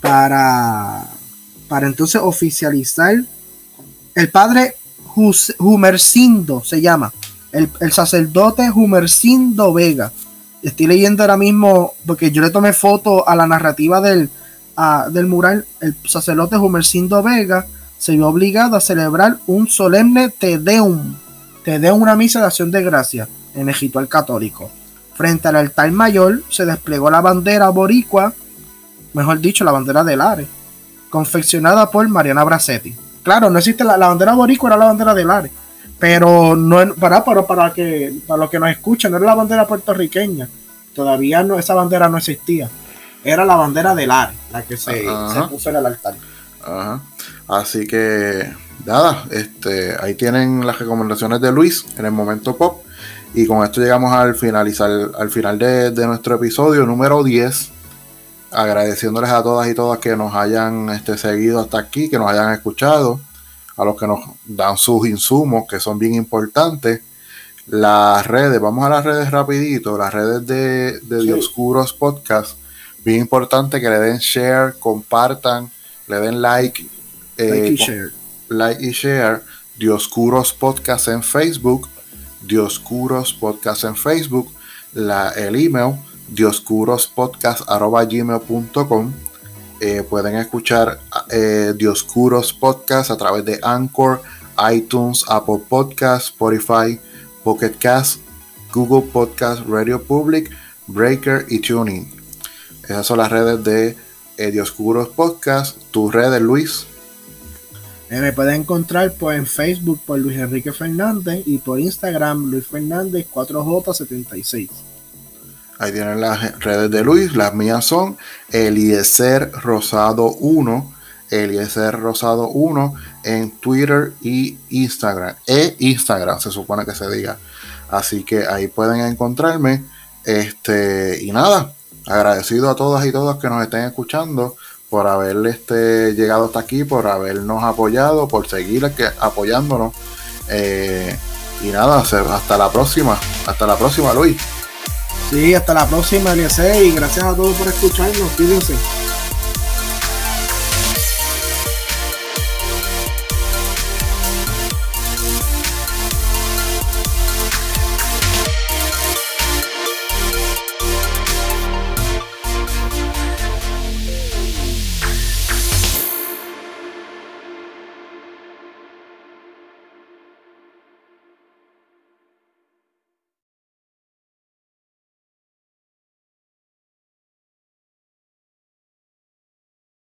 Speaker 2: para, para entonces oficializar el padre Humercindo se llama el, sacerdote Humercindo Vega. Estoy leyendo ahora mismo, porque yo le tomé foto a la narrativa del, del mural. El sacerdote Humercindo Vega se vio obligado a celebrar un solemne Te Deum. Te Deum, una misa de acción de gracia en Egipto al católico. Frente al altar mayor se desplegó la bandera boricua, mejor dicho, la bandera del Are, confeccionada por Mariana Bracetti. Claro, no existe la, la bandera boricua, era la bandera del Are pero no para, para, para que para los que nos escuchan, no era la bandera puertorriqueña. Todavía no, esa bandera no existía. Era la bandera del ARE, la que se, puso en el altar.
Speaker 1: Así que nada, este, ahí tienen las recomendaciones de Luis en el momento pop. Y con esto llegamos al finalizar, al final de, de nuestro episodio número 10. Agradeciéndoles a todas y todas que nos hayan este, seguido hasta aquí, que nos hayan escuchado a los que nos dan sus insumos, que son bien importantes. Las redes, vamos a las redes rapidito, las redes de, de Dioscuros Podcast, bien importante que le den share, compartan, le den like,
Speaker 2: like, y share.
Speaker 1: like y share. Dioscuros Podcast en Facebook, Dioscuros Podcast en Facebook, la, el email dioscurospodcast.gmail.com eh, pueden escuchar eh, Dioscuros Podcast a través de Anchor, iTunes, Apple Podcast, Spotify, Pocket Cast, Google Podcast, Radio Public, Breaker y Tuning. Esas son las redes de eh, Dioscuros Podcast. Tus redes, Luis.
Speaker 2: Eh, me pueden encontrar pues, en Facebook por Luis Enrique Fernández y por Instagram Luis Fernández 4J76.
Speaker 1: Ahí tienen las redes de Luis. Las mías son Eliezer Rosado 1. Eliezer Rosado 1 en Twitter y Instagram. E Instagram, se supone que se diga. Así que ahí pueden encontrarme. Este, y nada, agradecido a todas y todos que nos estén escuchando por haber este, llegado hasta aquí, por habernos apoyado, por seguir apoyándonos. Eh, y nada, hasta la próxima. Hasta la próxima, Luis.
Speaker 2: Sí, hasta la próxima, Eliezer, y gracias a todos por escucharnos. Cuídense.